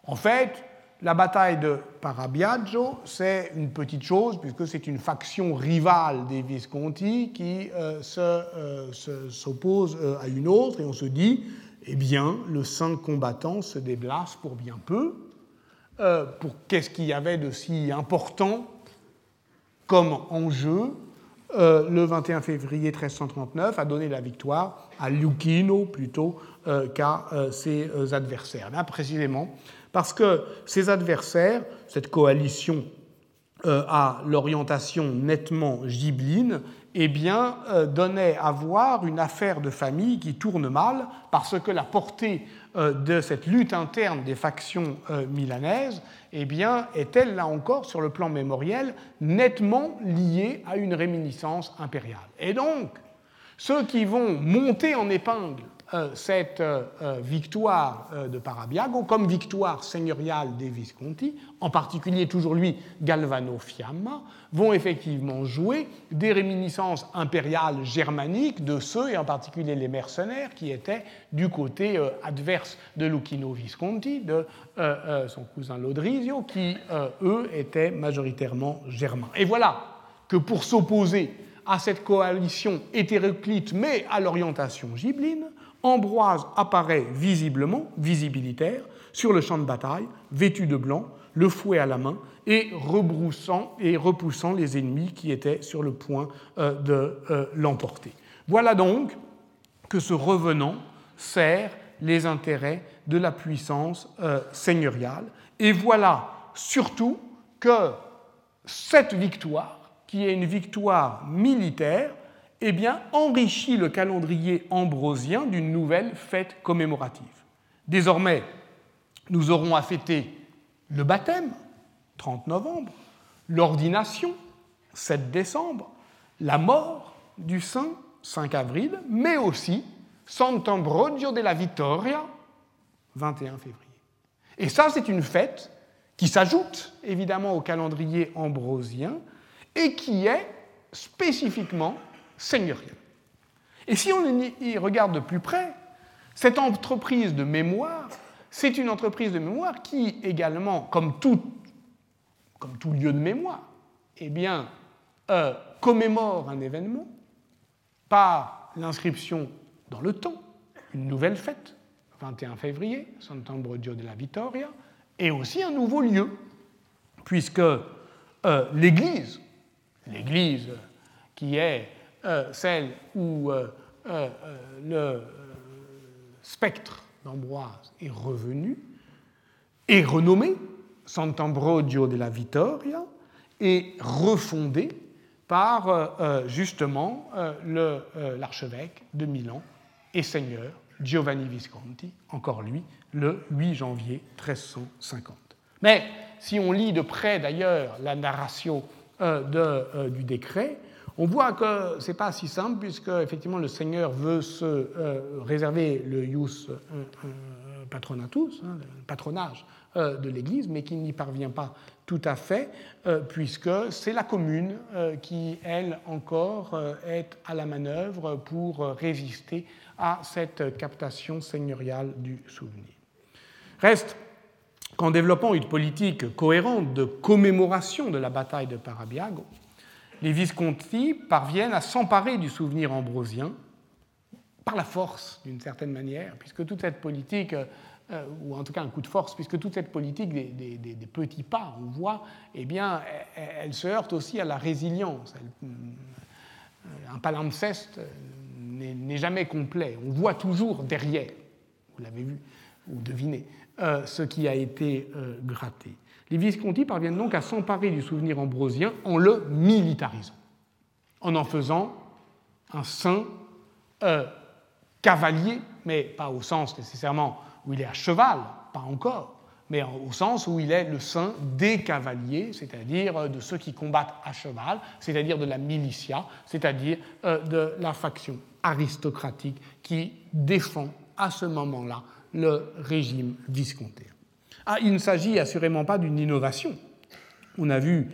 En fait, la bataille de Parabiaggio, c'est une petite chose, puisque c'est une faction rivale des Visconti qui euh, euh, s'oppose euh, à une autre, et on se dit, eh bien, le saint combattant se déplace pour bien peu. pour qu'est-ce qu'il y avait de si important comme enjeu? Le 21 février 1339 a donné la victoire à Lucchino plutôt qu'à ses adversaires. Là, précisément, parce que ses adversaires, cette coalition euh, à l'orientation nettement gibline, eh bien, euh, donnait à voir une affaire de famille qui tourne mal, parce que la portée euh, de cette lutte interne des factions milanaises eh bien, est-elle, là encore, sur le plan mémoriel, nettement liée à une réminiscence impériale. Et donc, ceux qui vont monter en épingle euh, cette euh, euh, victoire de Parabiago comme victoire seigneuriale des Visconti, en particulier toujours lui Galvano Fiamma, vont effectivement jouer des réminiscences impériales germaniques de ceux, et en particulier les mercenaires, qui étaient du côté adverse de Lucchino Visconti, de son cousin Lodrizio, qui, eux, étaient majoritairement germains. Et voilà que pour s'opposer à cette coalition hétéroclite mais à l'orientation gibline, Ambroise apparaît visiblement, visibilitaire, sur le champ de bataille, vêtu de blanc, le fouet à la main, et rebroussant et repoussant les ennemis qui étaient sur le point euh, de euh, l'emporter. Voilà donc que ce revenant sert les intérêts de la puissance euh, seigneuriale, et voilà surtout que cette victoire, qui est une victoire militaire, eh bien, enrichit le calendrier ambrosien d'une nouvelle fête commémorative. Désormais, nous aurons à fêter le baptême, 30 novembre, l'ordination, 7 décembre, la mort du saint, 5 avril, mais aussi Sant'Ambrogio della Vittoria, 21 février. Et ça, c'est une fête qui s'ajoute évidemment au calendrier ambrosien et qui est spécifiquement seigneurial. Et si on y regarde de plus près, cette entreprise de mémoire, c'est une entreprise de mémoire qui également, comme tout, lieu de mémoire, eh bien, euh, commémore un événement par l'inscription dans le temps, une nouvelle fête, 21 février, Sant'Ambrogio della Vittoria, et aussi un nouveau lieu, puisque euh, l'Église, l'Église qui est celle où euh, euh, le spectre d'Ambroise est revenu, est renommé Sant'Ambrogio della Vittoria et refondé par justement l'archevêque de Milan et seigneur Giovanni Visconti, encore lui, le 8 janvier 1350. Mais si on lit de près d'ailleurs la narration du décret, on voit que ce n'est pas si simple, puisque effectivement le Seigneur veut se euh, réserver le ius euh, euh, patronatus, hein, le patronage de l'Église, mais qu'il n'y parvient pas tout à fait, puisque c'est la commune qui, elle encore, est à la manœuvre pour résister à cette captation seigneuriale du souvenir. Reste qu'en développant une politique cohérente de commémoration de la bataille de Parabiago, les Visconti parviennent à s'emparer du souvenir ambrosien par la force, d'une certaine manière, puisque toute cette politique, euh, ou en tout cas un coup de force, puisque toute cette politique des, petits pas, on voit, eh bien, elle, se heurte aussi à la résilience. Euh, un palimpseste n'est jamais complet. On voit toujours derrière, vous l'avez vu, ou deviner ce qui a été gratté. Les Visconti parviennent donc à s'emparer du souvenir ambrosien en le militarisant, en en faisant un saint cavalier, mais pas au sens nécessairement où il est à cheval, pas encore, mais au sens où il est le saint des cavaliers, c'est-à-dire euh, de ceux qui combattent à cheval, c'est-à-dire de la militia, c'est-à-dire euh, de la faction aristocratique qui défend à ce moment-là le régime visconté. Ah, il ne s'agit assurément pas d'une innovation. On a vu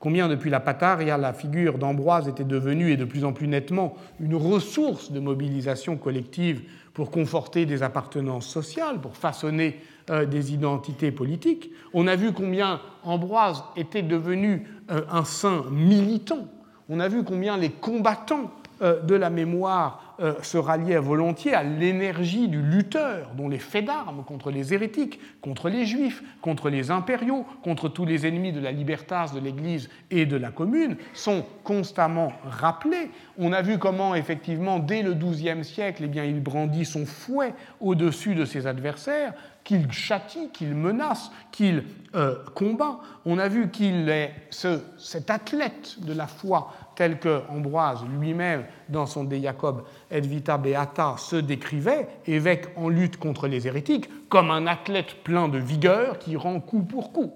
combien depuis la Pataria la figure d'Ambroise était devenue et de plus en plus nettement une ressource de mobilisation collective pour conforter des appartenances sociales, pour façonner euh, des identités politiques. On a vu combien Ambroise était devenu euh, un saint militant. On a vu combien les combattants euh, de la mémoire euh, se ralliait volontiers à l'énergie du lutteur, dont les faits d'armes contre les hérétiques, contre les juifs, contre les impériaux, contre tous les ennemis de la libertas de l'Église et de la commune, sont constamment rappelés. On a vu comment, effectivement, dès le XIIe siècle, eh bien, il brandit son fouet au-dessus de ses adversaires, qu'il châtie, qu'il menace, qu'il euh, combat. On a vu qu'il est ce, cet athlète de la foi tel que Ambroise lui-même, dans son De Jacob et Vita Beata, se décrivait, évêque en lutte contre les hérétiques, comme un athlète plein de vigueur qui rend coup pour coup.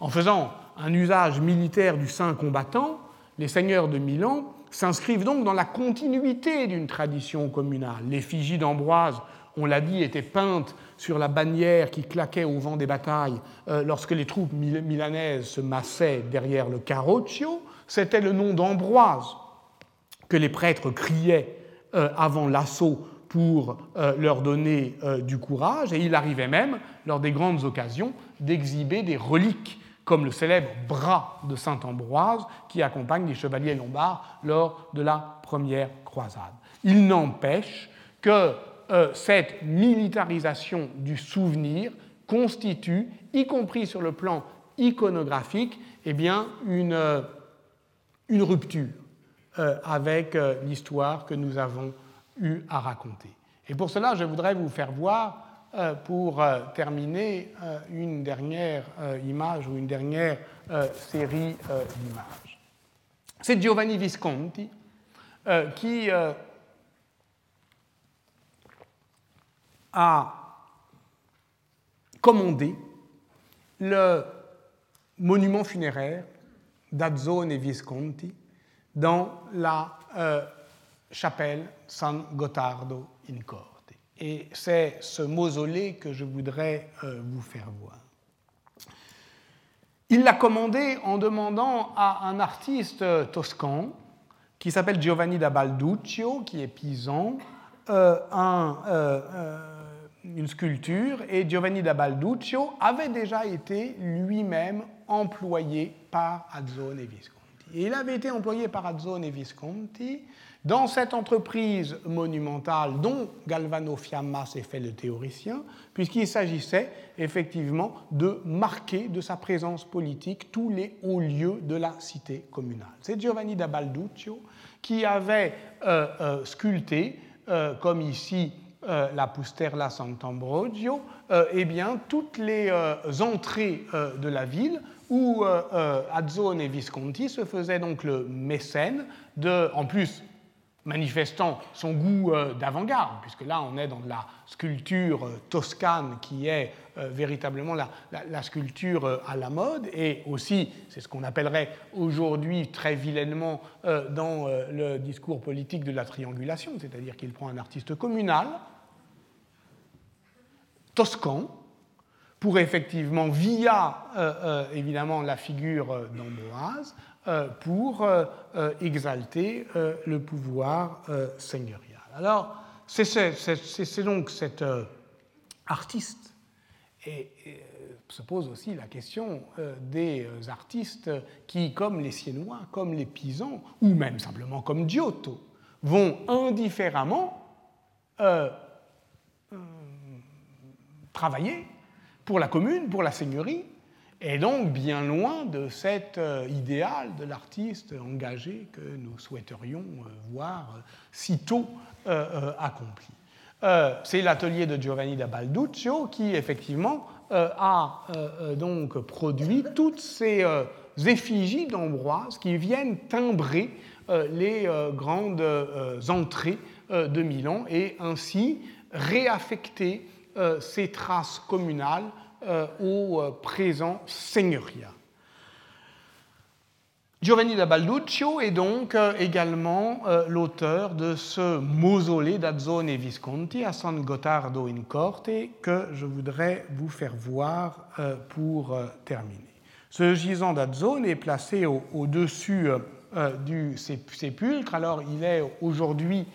En faisant un usage militaire du saint combattant, les seigneurs de Milan s'inscrivent donc dans la continuité d'une tradition communale. L'effigie d'Ambroise, on l'a dit, était peinte sur la bannière qui claquait au vent des batailles euh, lorsque les troupes milanaises se massaient derrière le Carroccio c'était le nom d'Ambroise que les prêtres criaient euh, avant l'assaut pour euh, leur donner euh, du courage, et il arrivait même, lors des grandes occasions, d'exhiber des reliques, comme le célèbre bras de saint Ambroise qui accompagne les chevaliers lombards lors de la première croisade. Il n'empêche que cette militarisation du souvenir constitue, y compris sur le plan iconographique, eh une une rupture euh, avec euh, l'histoire que nous avons eu à raconter. Et pour cela, je voudrais vous faire voir, euh, pour terminer, une dernière image ou une dernière série d'images. C'est Giovanni Visconti qui a commandé le monument funéraire d'Azzone Visconti dans la euh, chapelle San Gottardo in Corte. Et c'est ce mausolée que je voudrais euh, vous faire voir. Il l'a commandé en demandant à un artiste toscan qui s'appelle Giovanni da Balduccio, qui est pisan, euh, un, une sculpture, et Giovanni da Balduccio avait déjà été lui-même employé par Azzone Visconti. Et il avait été employé par Azzone Visconti dans cette entreprise monumentale dont Galvano Fiamma s'est fait le théoricien, puisqu'il s'agissait effectivement de marquer de sa présence politique tous les hauts lieux de la cité communale. C'est Giovanni da Balduccio qui avait euh, euh, sculpté, euh, comme ici la Pusterla Sant'Ambrogio, eh bien, toutes les entrées de la ville où euh, euh, Azzone et Visconti se faisaient donc le mécène, de, en plus manifestant son goût euh, d'avant-garde, puisque là on est dans la sculpture toscane qui est véritablement la, sculpture à la mode, et aussi, c'est ce qu'on appellerait aujourd'hui très vilainement dans le discours politique de la triangulation, c'est-à-dire qu'il prend un artiste communal, toscan, pour effectivement, via euh, euh, évidemment la figure euh, d'Ambroise, pour exalter le pouvoir seigneurial. Alors, c'est donc cet artiste, et, se pose aussi la question des artistes qui, comme les Siennois, comme les Pisans, ou même simplement comme Giotto, vont indifféremment travailler pour la commune, pour la seigneurie, et donc bien loin de cet euh, idéal de l'artiste engagé que nous souhaiterions euh, voir euh, sitôt accompli. c'est l'atelier de Giovanni da Balduccio qui, effectivement, a donc produit toutes ces effigies d'Ambroise qui viennent timbrer les grandes entrées de Milan et ainsi réaffecter ces traces communales au présent seigneuriat. Giovanni da Balduccio est donc euh, également euh, l'auteur de ce mausolée d'Azzone et Visconti à San Gottardo in Corte que je voudrais vous faire voir euh, pour terminer. Ce gisant d'Azzone est placé au-dessus du sépulcre. Alors il est aujourd'hui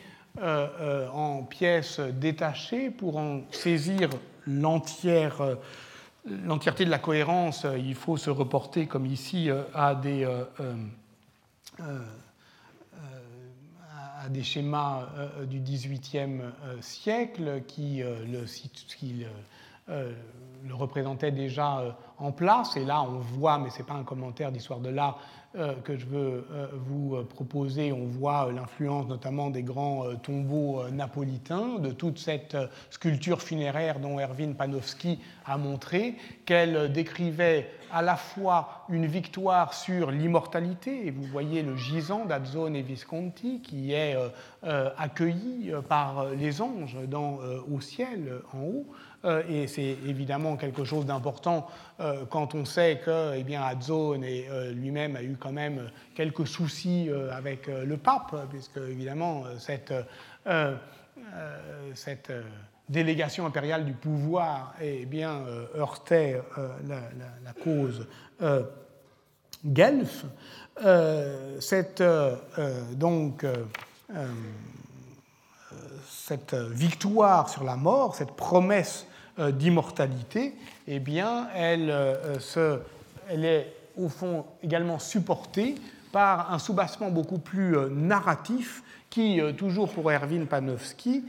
en pièces détachées pour en saisir l'entière l'entièreté de la cohérence, euh, il faut se reporter, comme ici, euh, à des, euh, à des schémas du XVIIIe siècle qui le, qui le représentaient déjà en place. Et là, on voit, mais ce n'est pas un commentaire d'histoire de l'art, euh, que je veux euh, vous euh, proposer, on voit l'influence notamment des grands tombeaux napolitains, de toute cette sculpture funéraire dont Erwin Panofsky a montré qu'elle décrivait à la fois une victoire sur l'immortalité, et vous voyez le gisant d'Azzone et Visconti qui est accueilli par les anges dans, au ciel en haut, euh, et c'est évidemment quelque chose d'important euh, quand on sait que eh bien, Azzone euh, lui-même a eu quand même quelques soucis avec le pape, puisque évidemment cette, cette délégation impériale du pouvoir eh bien, heurtait la, cause guelfe. cette, donc, cette victoire sur la mort, cette promesse euh, d'immortalité, eh bien, elle, euh, se, elle est au fond également supportée par un soubassement beaucoup plus euh, narratif qui, toujours pour Erwin Panofsky,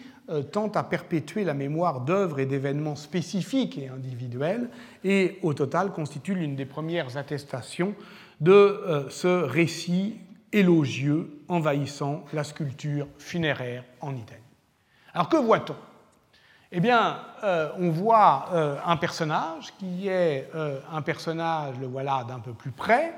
tente à perpétuer la mémoire d'œuvres et d'événements spécifiques et individuels, et au total constitue l'une des premières attestations de ce récit élogieux envahissant la sculpture funéraire en Italie. Alors que voit-on? Eh bien, euh, on voit euh, un personnage qui est euh, un personnage, le voilà d'un peu plus près,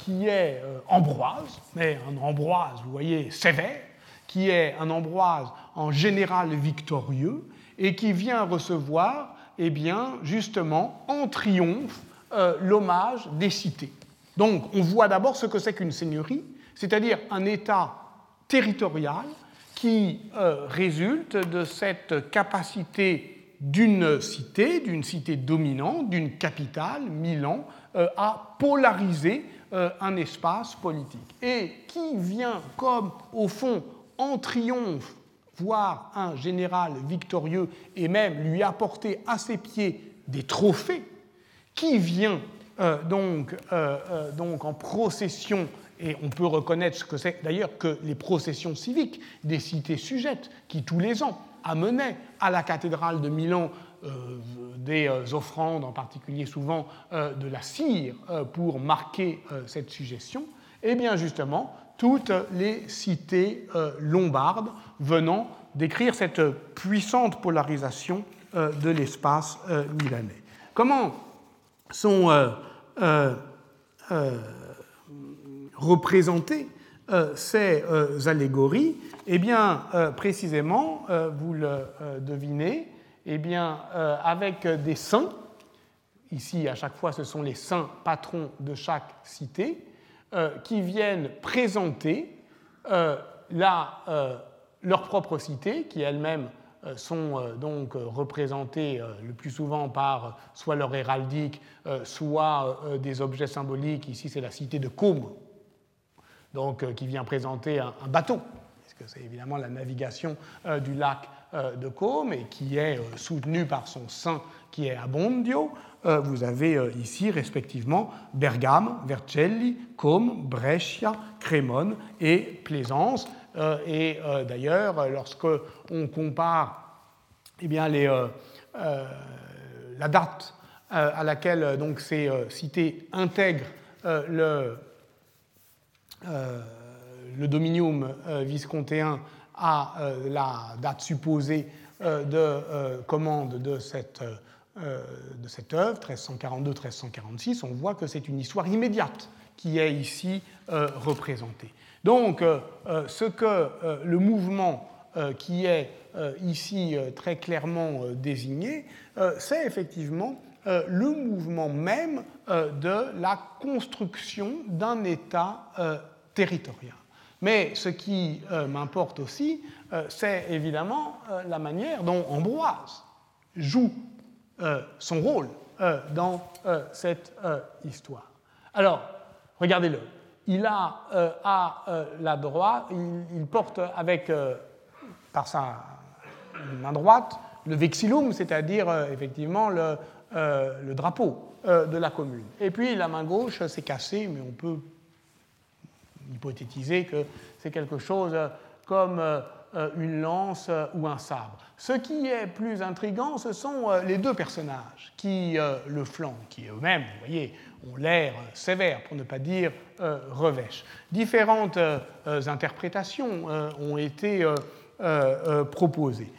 qui est Ambroise, mais un Ambroise, vous voyez, sévère, qui est un Ambroise en général victorieux et qui vient recevoir, eh bien, justement, en triomphe, l'hommage des cités. Donc, on voit d'abord ce que c'est qu'une seigneurie, c'est-à-dire un État territorial qui euh, résulte de cette capacité d'une cité, d'une cité dominante, d'une capitale, Milan, euh, à polariser euh, un espace politique. Et qui vient comme, au fond, en triomphe, voir un général victorieux et même lui apporter à ses pieds des trophées, qui vient donc, donc en procession et on peut reconnaître ce que c'est d'ailleurs que les processions civiques des cités sujettes, qui tous les ans amenaient à la cathédrale de Milan euh, des euh, offrandes, en particulier souvent euh, de la cire, pour marquer cette suggestion, et eh bien justement, toutes les cités lombardes venant décrire cette puissante polarisation de l'espace milanais. Comment sont représenter euh, ces euh, allégories Eh bien, euh, précisément, vous le devinez, eh bien, avec des saints, ici à chaque fois ce sont les saints patrons de chaque cité, qui viennent présenter leur propre cité, qui elle-même sont donc représentées le plus souvent par soit leur héraldique, soit des objets symboliques. Ici, c'est la cité de Côme, donc, euh, qui vient présenter un, bateau, puisque c'est évidemment la navigation euh, du lac euh, de Côme et qui est soutenu par son saint qui est Abondio. vous avez ici respectivement Bergame, Vercelli, Côme, Brescia, Crémone et Plaisance. et d'ailleurs, lorsque on compare eh bien, la date à laquelle donc, ces cités intègrent le le dominium euh, viscontéen à euh, la date supposée de commande de cette, de cette œuvre, 1342-1346, on voit que c'est une histoire immédiate qui est ici représentée. Donc, ce que le mouvement qui est ici très clairement désigné, c'est effectivement euh, le mouvement même euh, de la construction d'un État euh, territorial. Mais ce qui m'importe aussi, c'est évidemment la manière dont Ambroise joue son rôle dans cette histoire. Alors, regardez-le. Il a à la droite, il, porte avec, par sa main droite, le vexillum, c'est-à-dire effectivement le, euh, drapeau euh, de la commune. Et puis la main gauche s'est cassée, mais on peut hypothétiser que c'est quelque chose comme euh, une lance ou un sabre. Ce qui est plus intrigant, ce sont les deux personnages qui le flanquent, qui eux-mêmes, vous voyez, ont l'air sévères, pour ne pas dire revêches. Différentes interprétations ont été proposées.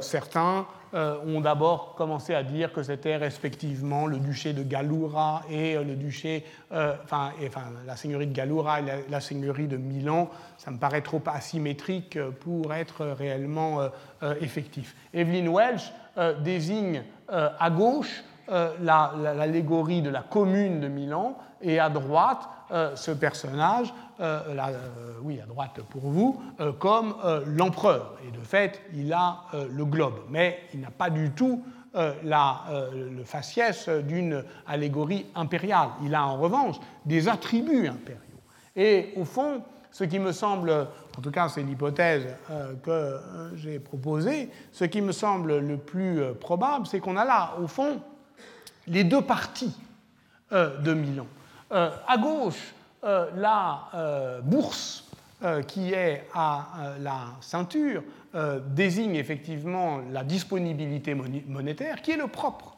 Certains euh, ont d'abord commencé à dire que c'était respectivement le duché de Gallura et euh, le duché, euh, enfin, la seigneurie de Gallura et la, seigneurie de Milan. Ça me paraît trop asymétrique pour être réellement effectif. Evelyn Welsh désigne à gauche l'allégorie de la commune de Milan et à droite ce personnage euh, euh, oui, à droite pour vous, euh, comme l'empereur. Et de fait, il a le globe, mais il n'a pas du tout la, le faciès d'une allégorie impériale. Il a en revanche des attributs impériaux. Et au fond, ce qui me semble, en tout cas c'est l'hypothèse que j'ai proposée, ce qui me semble le plus probable, c'est qu'on a là, au fond, les deux parties de Milan. À gauche, euh, la euh, bourse euh, qui est à la ceinture désigne effectivement la disponibilité monétaire qui est le propre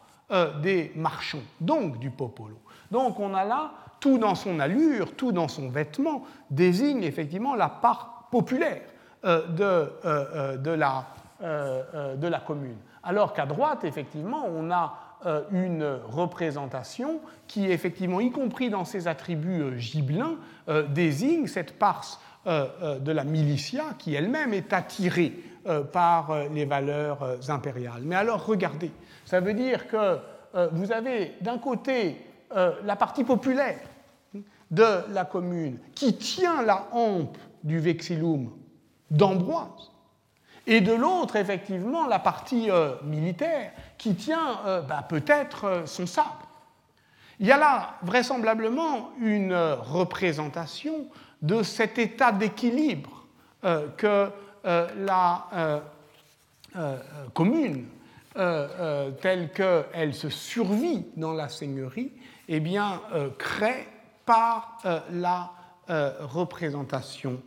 des marchands, donc du popolo. Donc on a là, tout dans son allure, tout dans son vêtement, désigne effectivement la part populaire de, de, la, de la commune. Alors qu'à droite, effectivement, on a euh, une représentation qui, effectivement, y compris dans ses attributs euh, gibelins, euh, désigne cette parse de la militia qui elle-même est attirée par les valeurs impériales. Mais alors, regardez, ça veut dire que vous avez d'un côté la partie populaire de la commune qui tient la hampe du vexillum d'Ambroise, et de l'autre, effectivement, la partie militaire qui tient euh, bah, peut-être euh, son sabre. Il y a là vraisemblablement une représentation de cet état d'équilibre euh, que la commune, telle qu'elle se survit dans la seigneurie, eh bien, crée par la représentation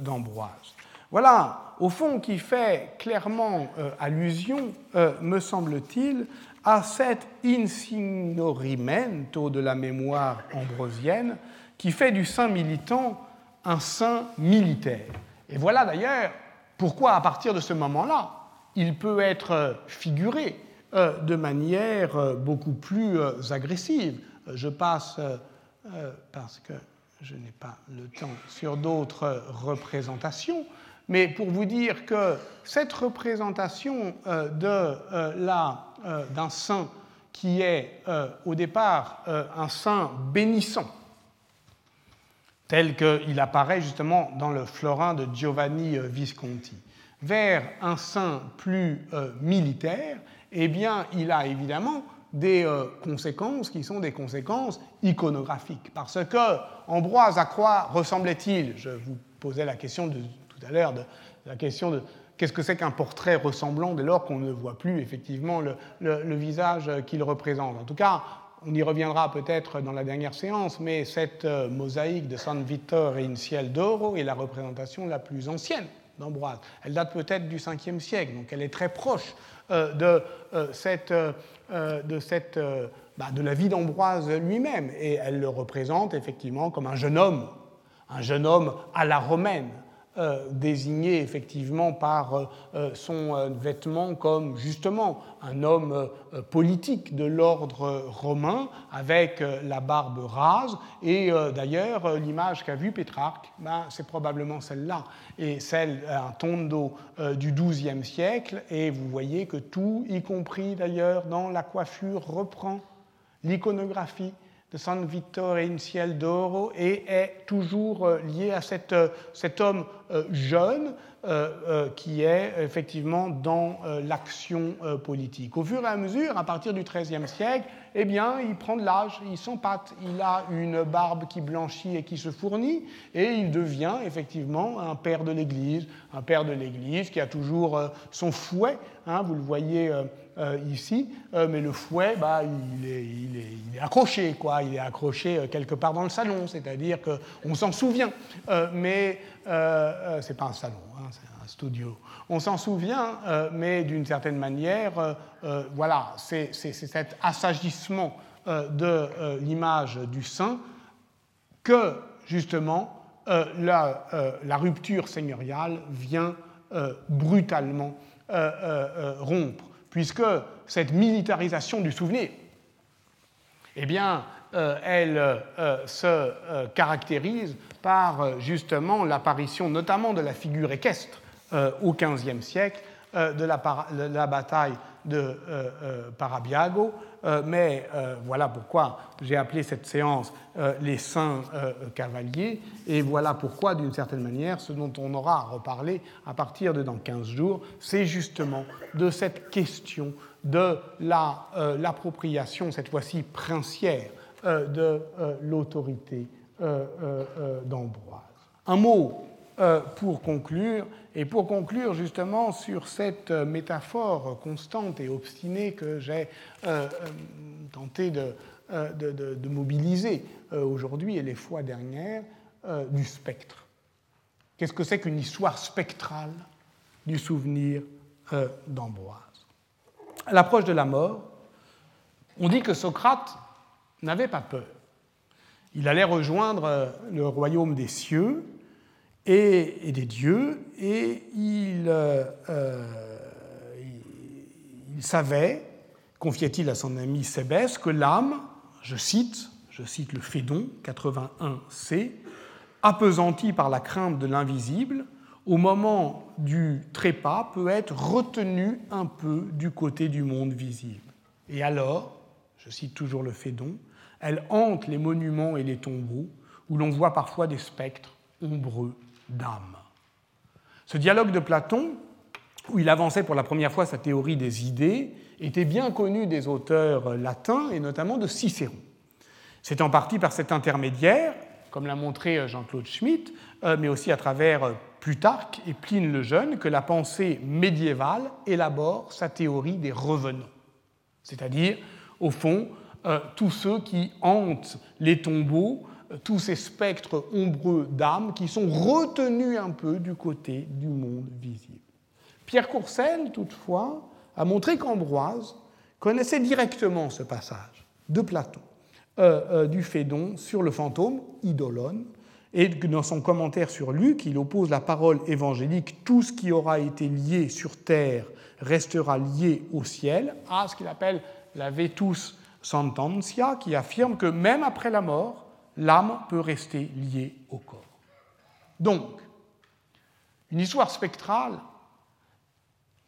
d'Ambroise. Voilà, au fond, qui fait clairement euh, allusion, euh, me semble-t-il, à cet insignorimento de la mémoire ambrosienne qui fait du saint militant un saint militaire. Et voilà d'ailleurs pourquoi, à partir de ce moment-là, il peut être figuré euh, de manière beaucoup plus agressive. Je passe, parce que je n'ai pas le temps, sur d'autres représentations, mais pour vous dire que cette représentation euh, euh, euh, d'un saint qui est au départ un saint bénissant, tel qu'il apparaît justement dans le florin de Giovanni Visconti, vers un saint plus militaire, eh bien, il a évidemment des conséquences qui sont des conséquences iconographiques. Parce que Ambroise à quoi ressemblait-il Je vous posais la question de à l'heure de la question de qu'est-ce que c'est qu'un portrait ressemblant dès lors qu'on ne voit plus effectivement le, visage qu'il représente. En tout cas, on y reviendra peut-être dans la dernière séance, mais cette euh, mosaïque de San Vittore in ciel d'oro est la représentation la plus ancienne d'Ambroise. Elle date peut-être du 5e siècle, donc elle est très proche euh, de, euh, cette, de, cette, bah, de la vie d'Ambroise lui-même, et elle le représente effectivement comme un jeune homme, un jeune homme à la romaine, euh, désigné effectivement par euh, euh, son vêtement comme justement un homme politique de l'ordre romain avec la barbe rase. Et d'ailleurs, l'image qu'a vue Pétrarque, ben, c'est probablement celle-là, et celle, un tondo du XIIe siècle. Et vous voyez que tout, y compris d'ailleurs dans la coiffure, reprend l'iconographie de San Vittore in Ciel d'Oro et est toujours euh, lié à euh, cet homme euh, jeune qui est effectivement dans l'action politique. Au fur et à mesure, à partir du XIIIe siècle, eh bien, il prend de l'âge, il s'empâte, il a une barbe qui blanchit et qui se fournit, et il devient effectivement un père de l'Église, un père de l'Église qui a toujours son fouet, hein, vous le voyez euh, ici, euh, mais le fouet, bah, il, est, il, est, il, est, accroché, quoi. Il est accroché euh, quelque part dans le salon, c'est-à-dire qu'on s'en souvient, mais c'est pas un salon, hein, c'est un studio. On s'en souvient, mais d'une certaine manière, voilà, c'est cet assagissement de l'image du saint que justement la, la, rupture seigneuriale vient brutalement rompre puisque cette militarisation du souvenir, eh euh, elle euh, se euh, caractérise par justement l'apparition notamment de la figure équestre au XVe siècle, de, la, bataille de Parabiago, mais voilà pourquoi j'ai appelé cette séance les saints cavaliers, et voilà pourquoi, d'une certaine manière, ce dont on aura à reparler à partir de dans 15 jours, c'est justement de cette question de euh, l'appropriation, cette fois-ci princière, euh, de euh, l'autorité d'Ambroise. Un mot pour conclure, et pour conclure justement sur cette métaphore constante et obstinée que j'ai tenté de, mobiliser aujourd'hui et les fois dernières, du spectre. Qu'est-ce que c'est qu'une histoire spectrale du souvenir d'Ambroise? À l'approche de la mort, on dit que Socrate n'avait pas peur. Il allait rejoindre euh, le royaume des cieux et, des dieux, et il, euh, euh, il savait, confiait-il à son ami Sébès, que l'âme, je cite, je cite le Phédon 81c, apesantie par la crainte de l'invisible, au moment du trépas, peut être retenue un peu du côté du monde visible. Et alors, je cite toujours le Phédon, elle hante les monuments et les tombeaux, où l'on voit parfois des spectres ombreux d'âme. Ce dialogue de Platon, où il avançait pour la première fois sa théorie des idées, était bien connu des auteurs latins et notamment de Cicéron. C'est en partie par cet intermédiaire, comme l'a montré Jean-Claude Schmitt, euh, mais aussi à travers Plutarque et Pline le Jeune que la pensée médiévale élabore sa théorie des revenants, c'est-à-dire, au fond, euh, tous ceux qui hantent les tombeaux, euh, tous ces spectres ombreux d'âmes qui sont retenus un peu du côté du monde visible. Pierre Courcelles, toutefois, a montré qu'Ambroise connaissait directement ce passage de Platon, euh, du Phédon sur le fantôme, Idolone, et dans son commentaire sur Luc, il oppose la parole évangélique tout ce qui aura été lié sur terre restera lié au ciel à ce qu'il appelle la vetus sententia, qui affirme que même après la mort, l'âme peut rester liée au corps. Donc, une histoire spectrale,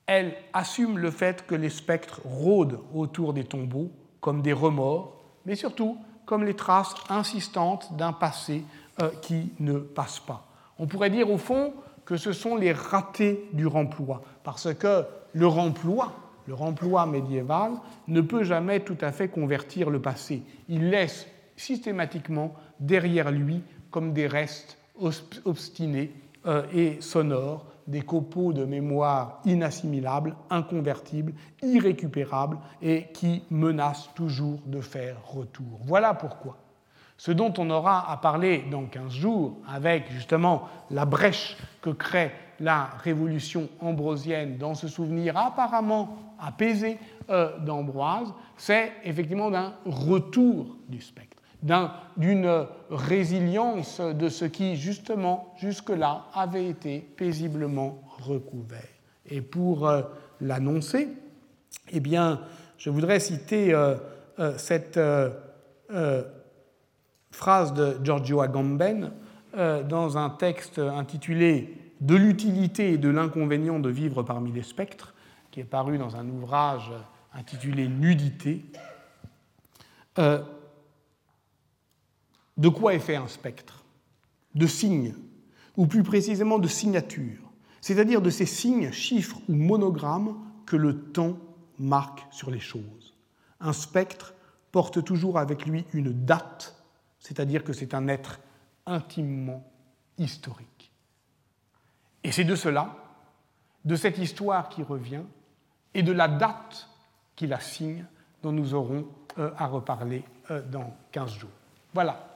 elle assume le fait que les spectres rôdent autour des tombeaux comme des remords, mais surtout comme les traces insistantes d'un passé euh, qui ne passe pas. On pourrait dire au fond que ce sont les ratés du remploi, parce que le remploi, le remploi médiéval, ne peut jamais tout à fait convertir le passé. Il laisse systématiquement derrière lui comme des restes obstinés euh, et sonores, des copeaux de mémoire inassimilables, inconvertibles, irrécupérables et qui menacent toujours de faire retour. Voilà pourquoi ce dont on aura à parler dans 15 jours, avec justement la brèche que crée la révolution ambrosienne dans ce souvenir apparemment apaisé euh, d'Ambroise, c'est effectivement d'un retour du spectre, d'une résilience de ce qui, justement, jusque-là, avait été paisiblement recouvert. Et pour euh, l'annoncer, eh bien, je voudrais citer euh, euh, cette phrase de Giorgio Agamben dans un texte intitulé De l'utilité et de l'inconvénient de vivre parmi les spectres, qui est paru dans un ouvrage intitulé Nudité. De quoi est fait un spectre? De signes, ou plus précisément de signatures, c'est-à-dire de ces signes, chiffres ou monogrammes que le temps marque sur les choses. Un spectre porte toujours avec lui une date, c'est-à-dire que c'est un être intimement historique. Et c'est de cela, de cette histoire qui revient, et de la date qui la signe, dont nous aurons euh, à reparler euh, dans 15 jours. Voilà.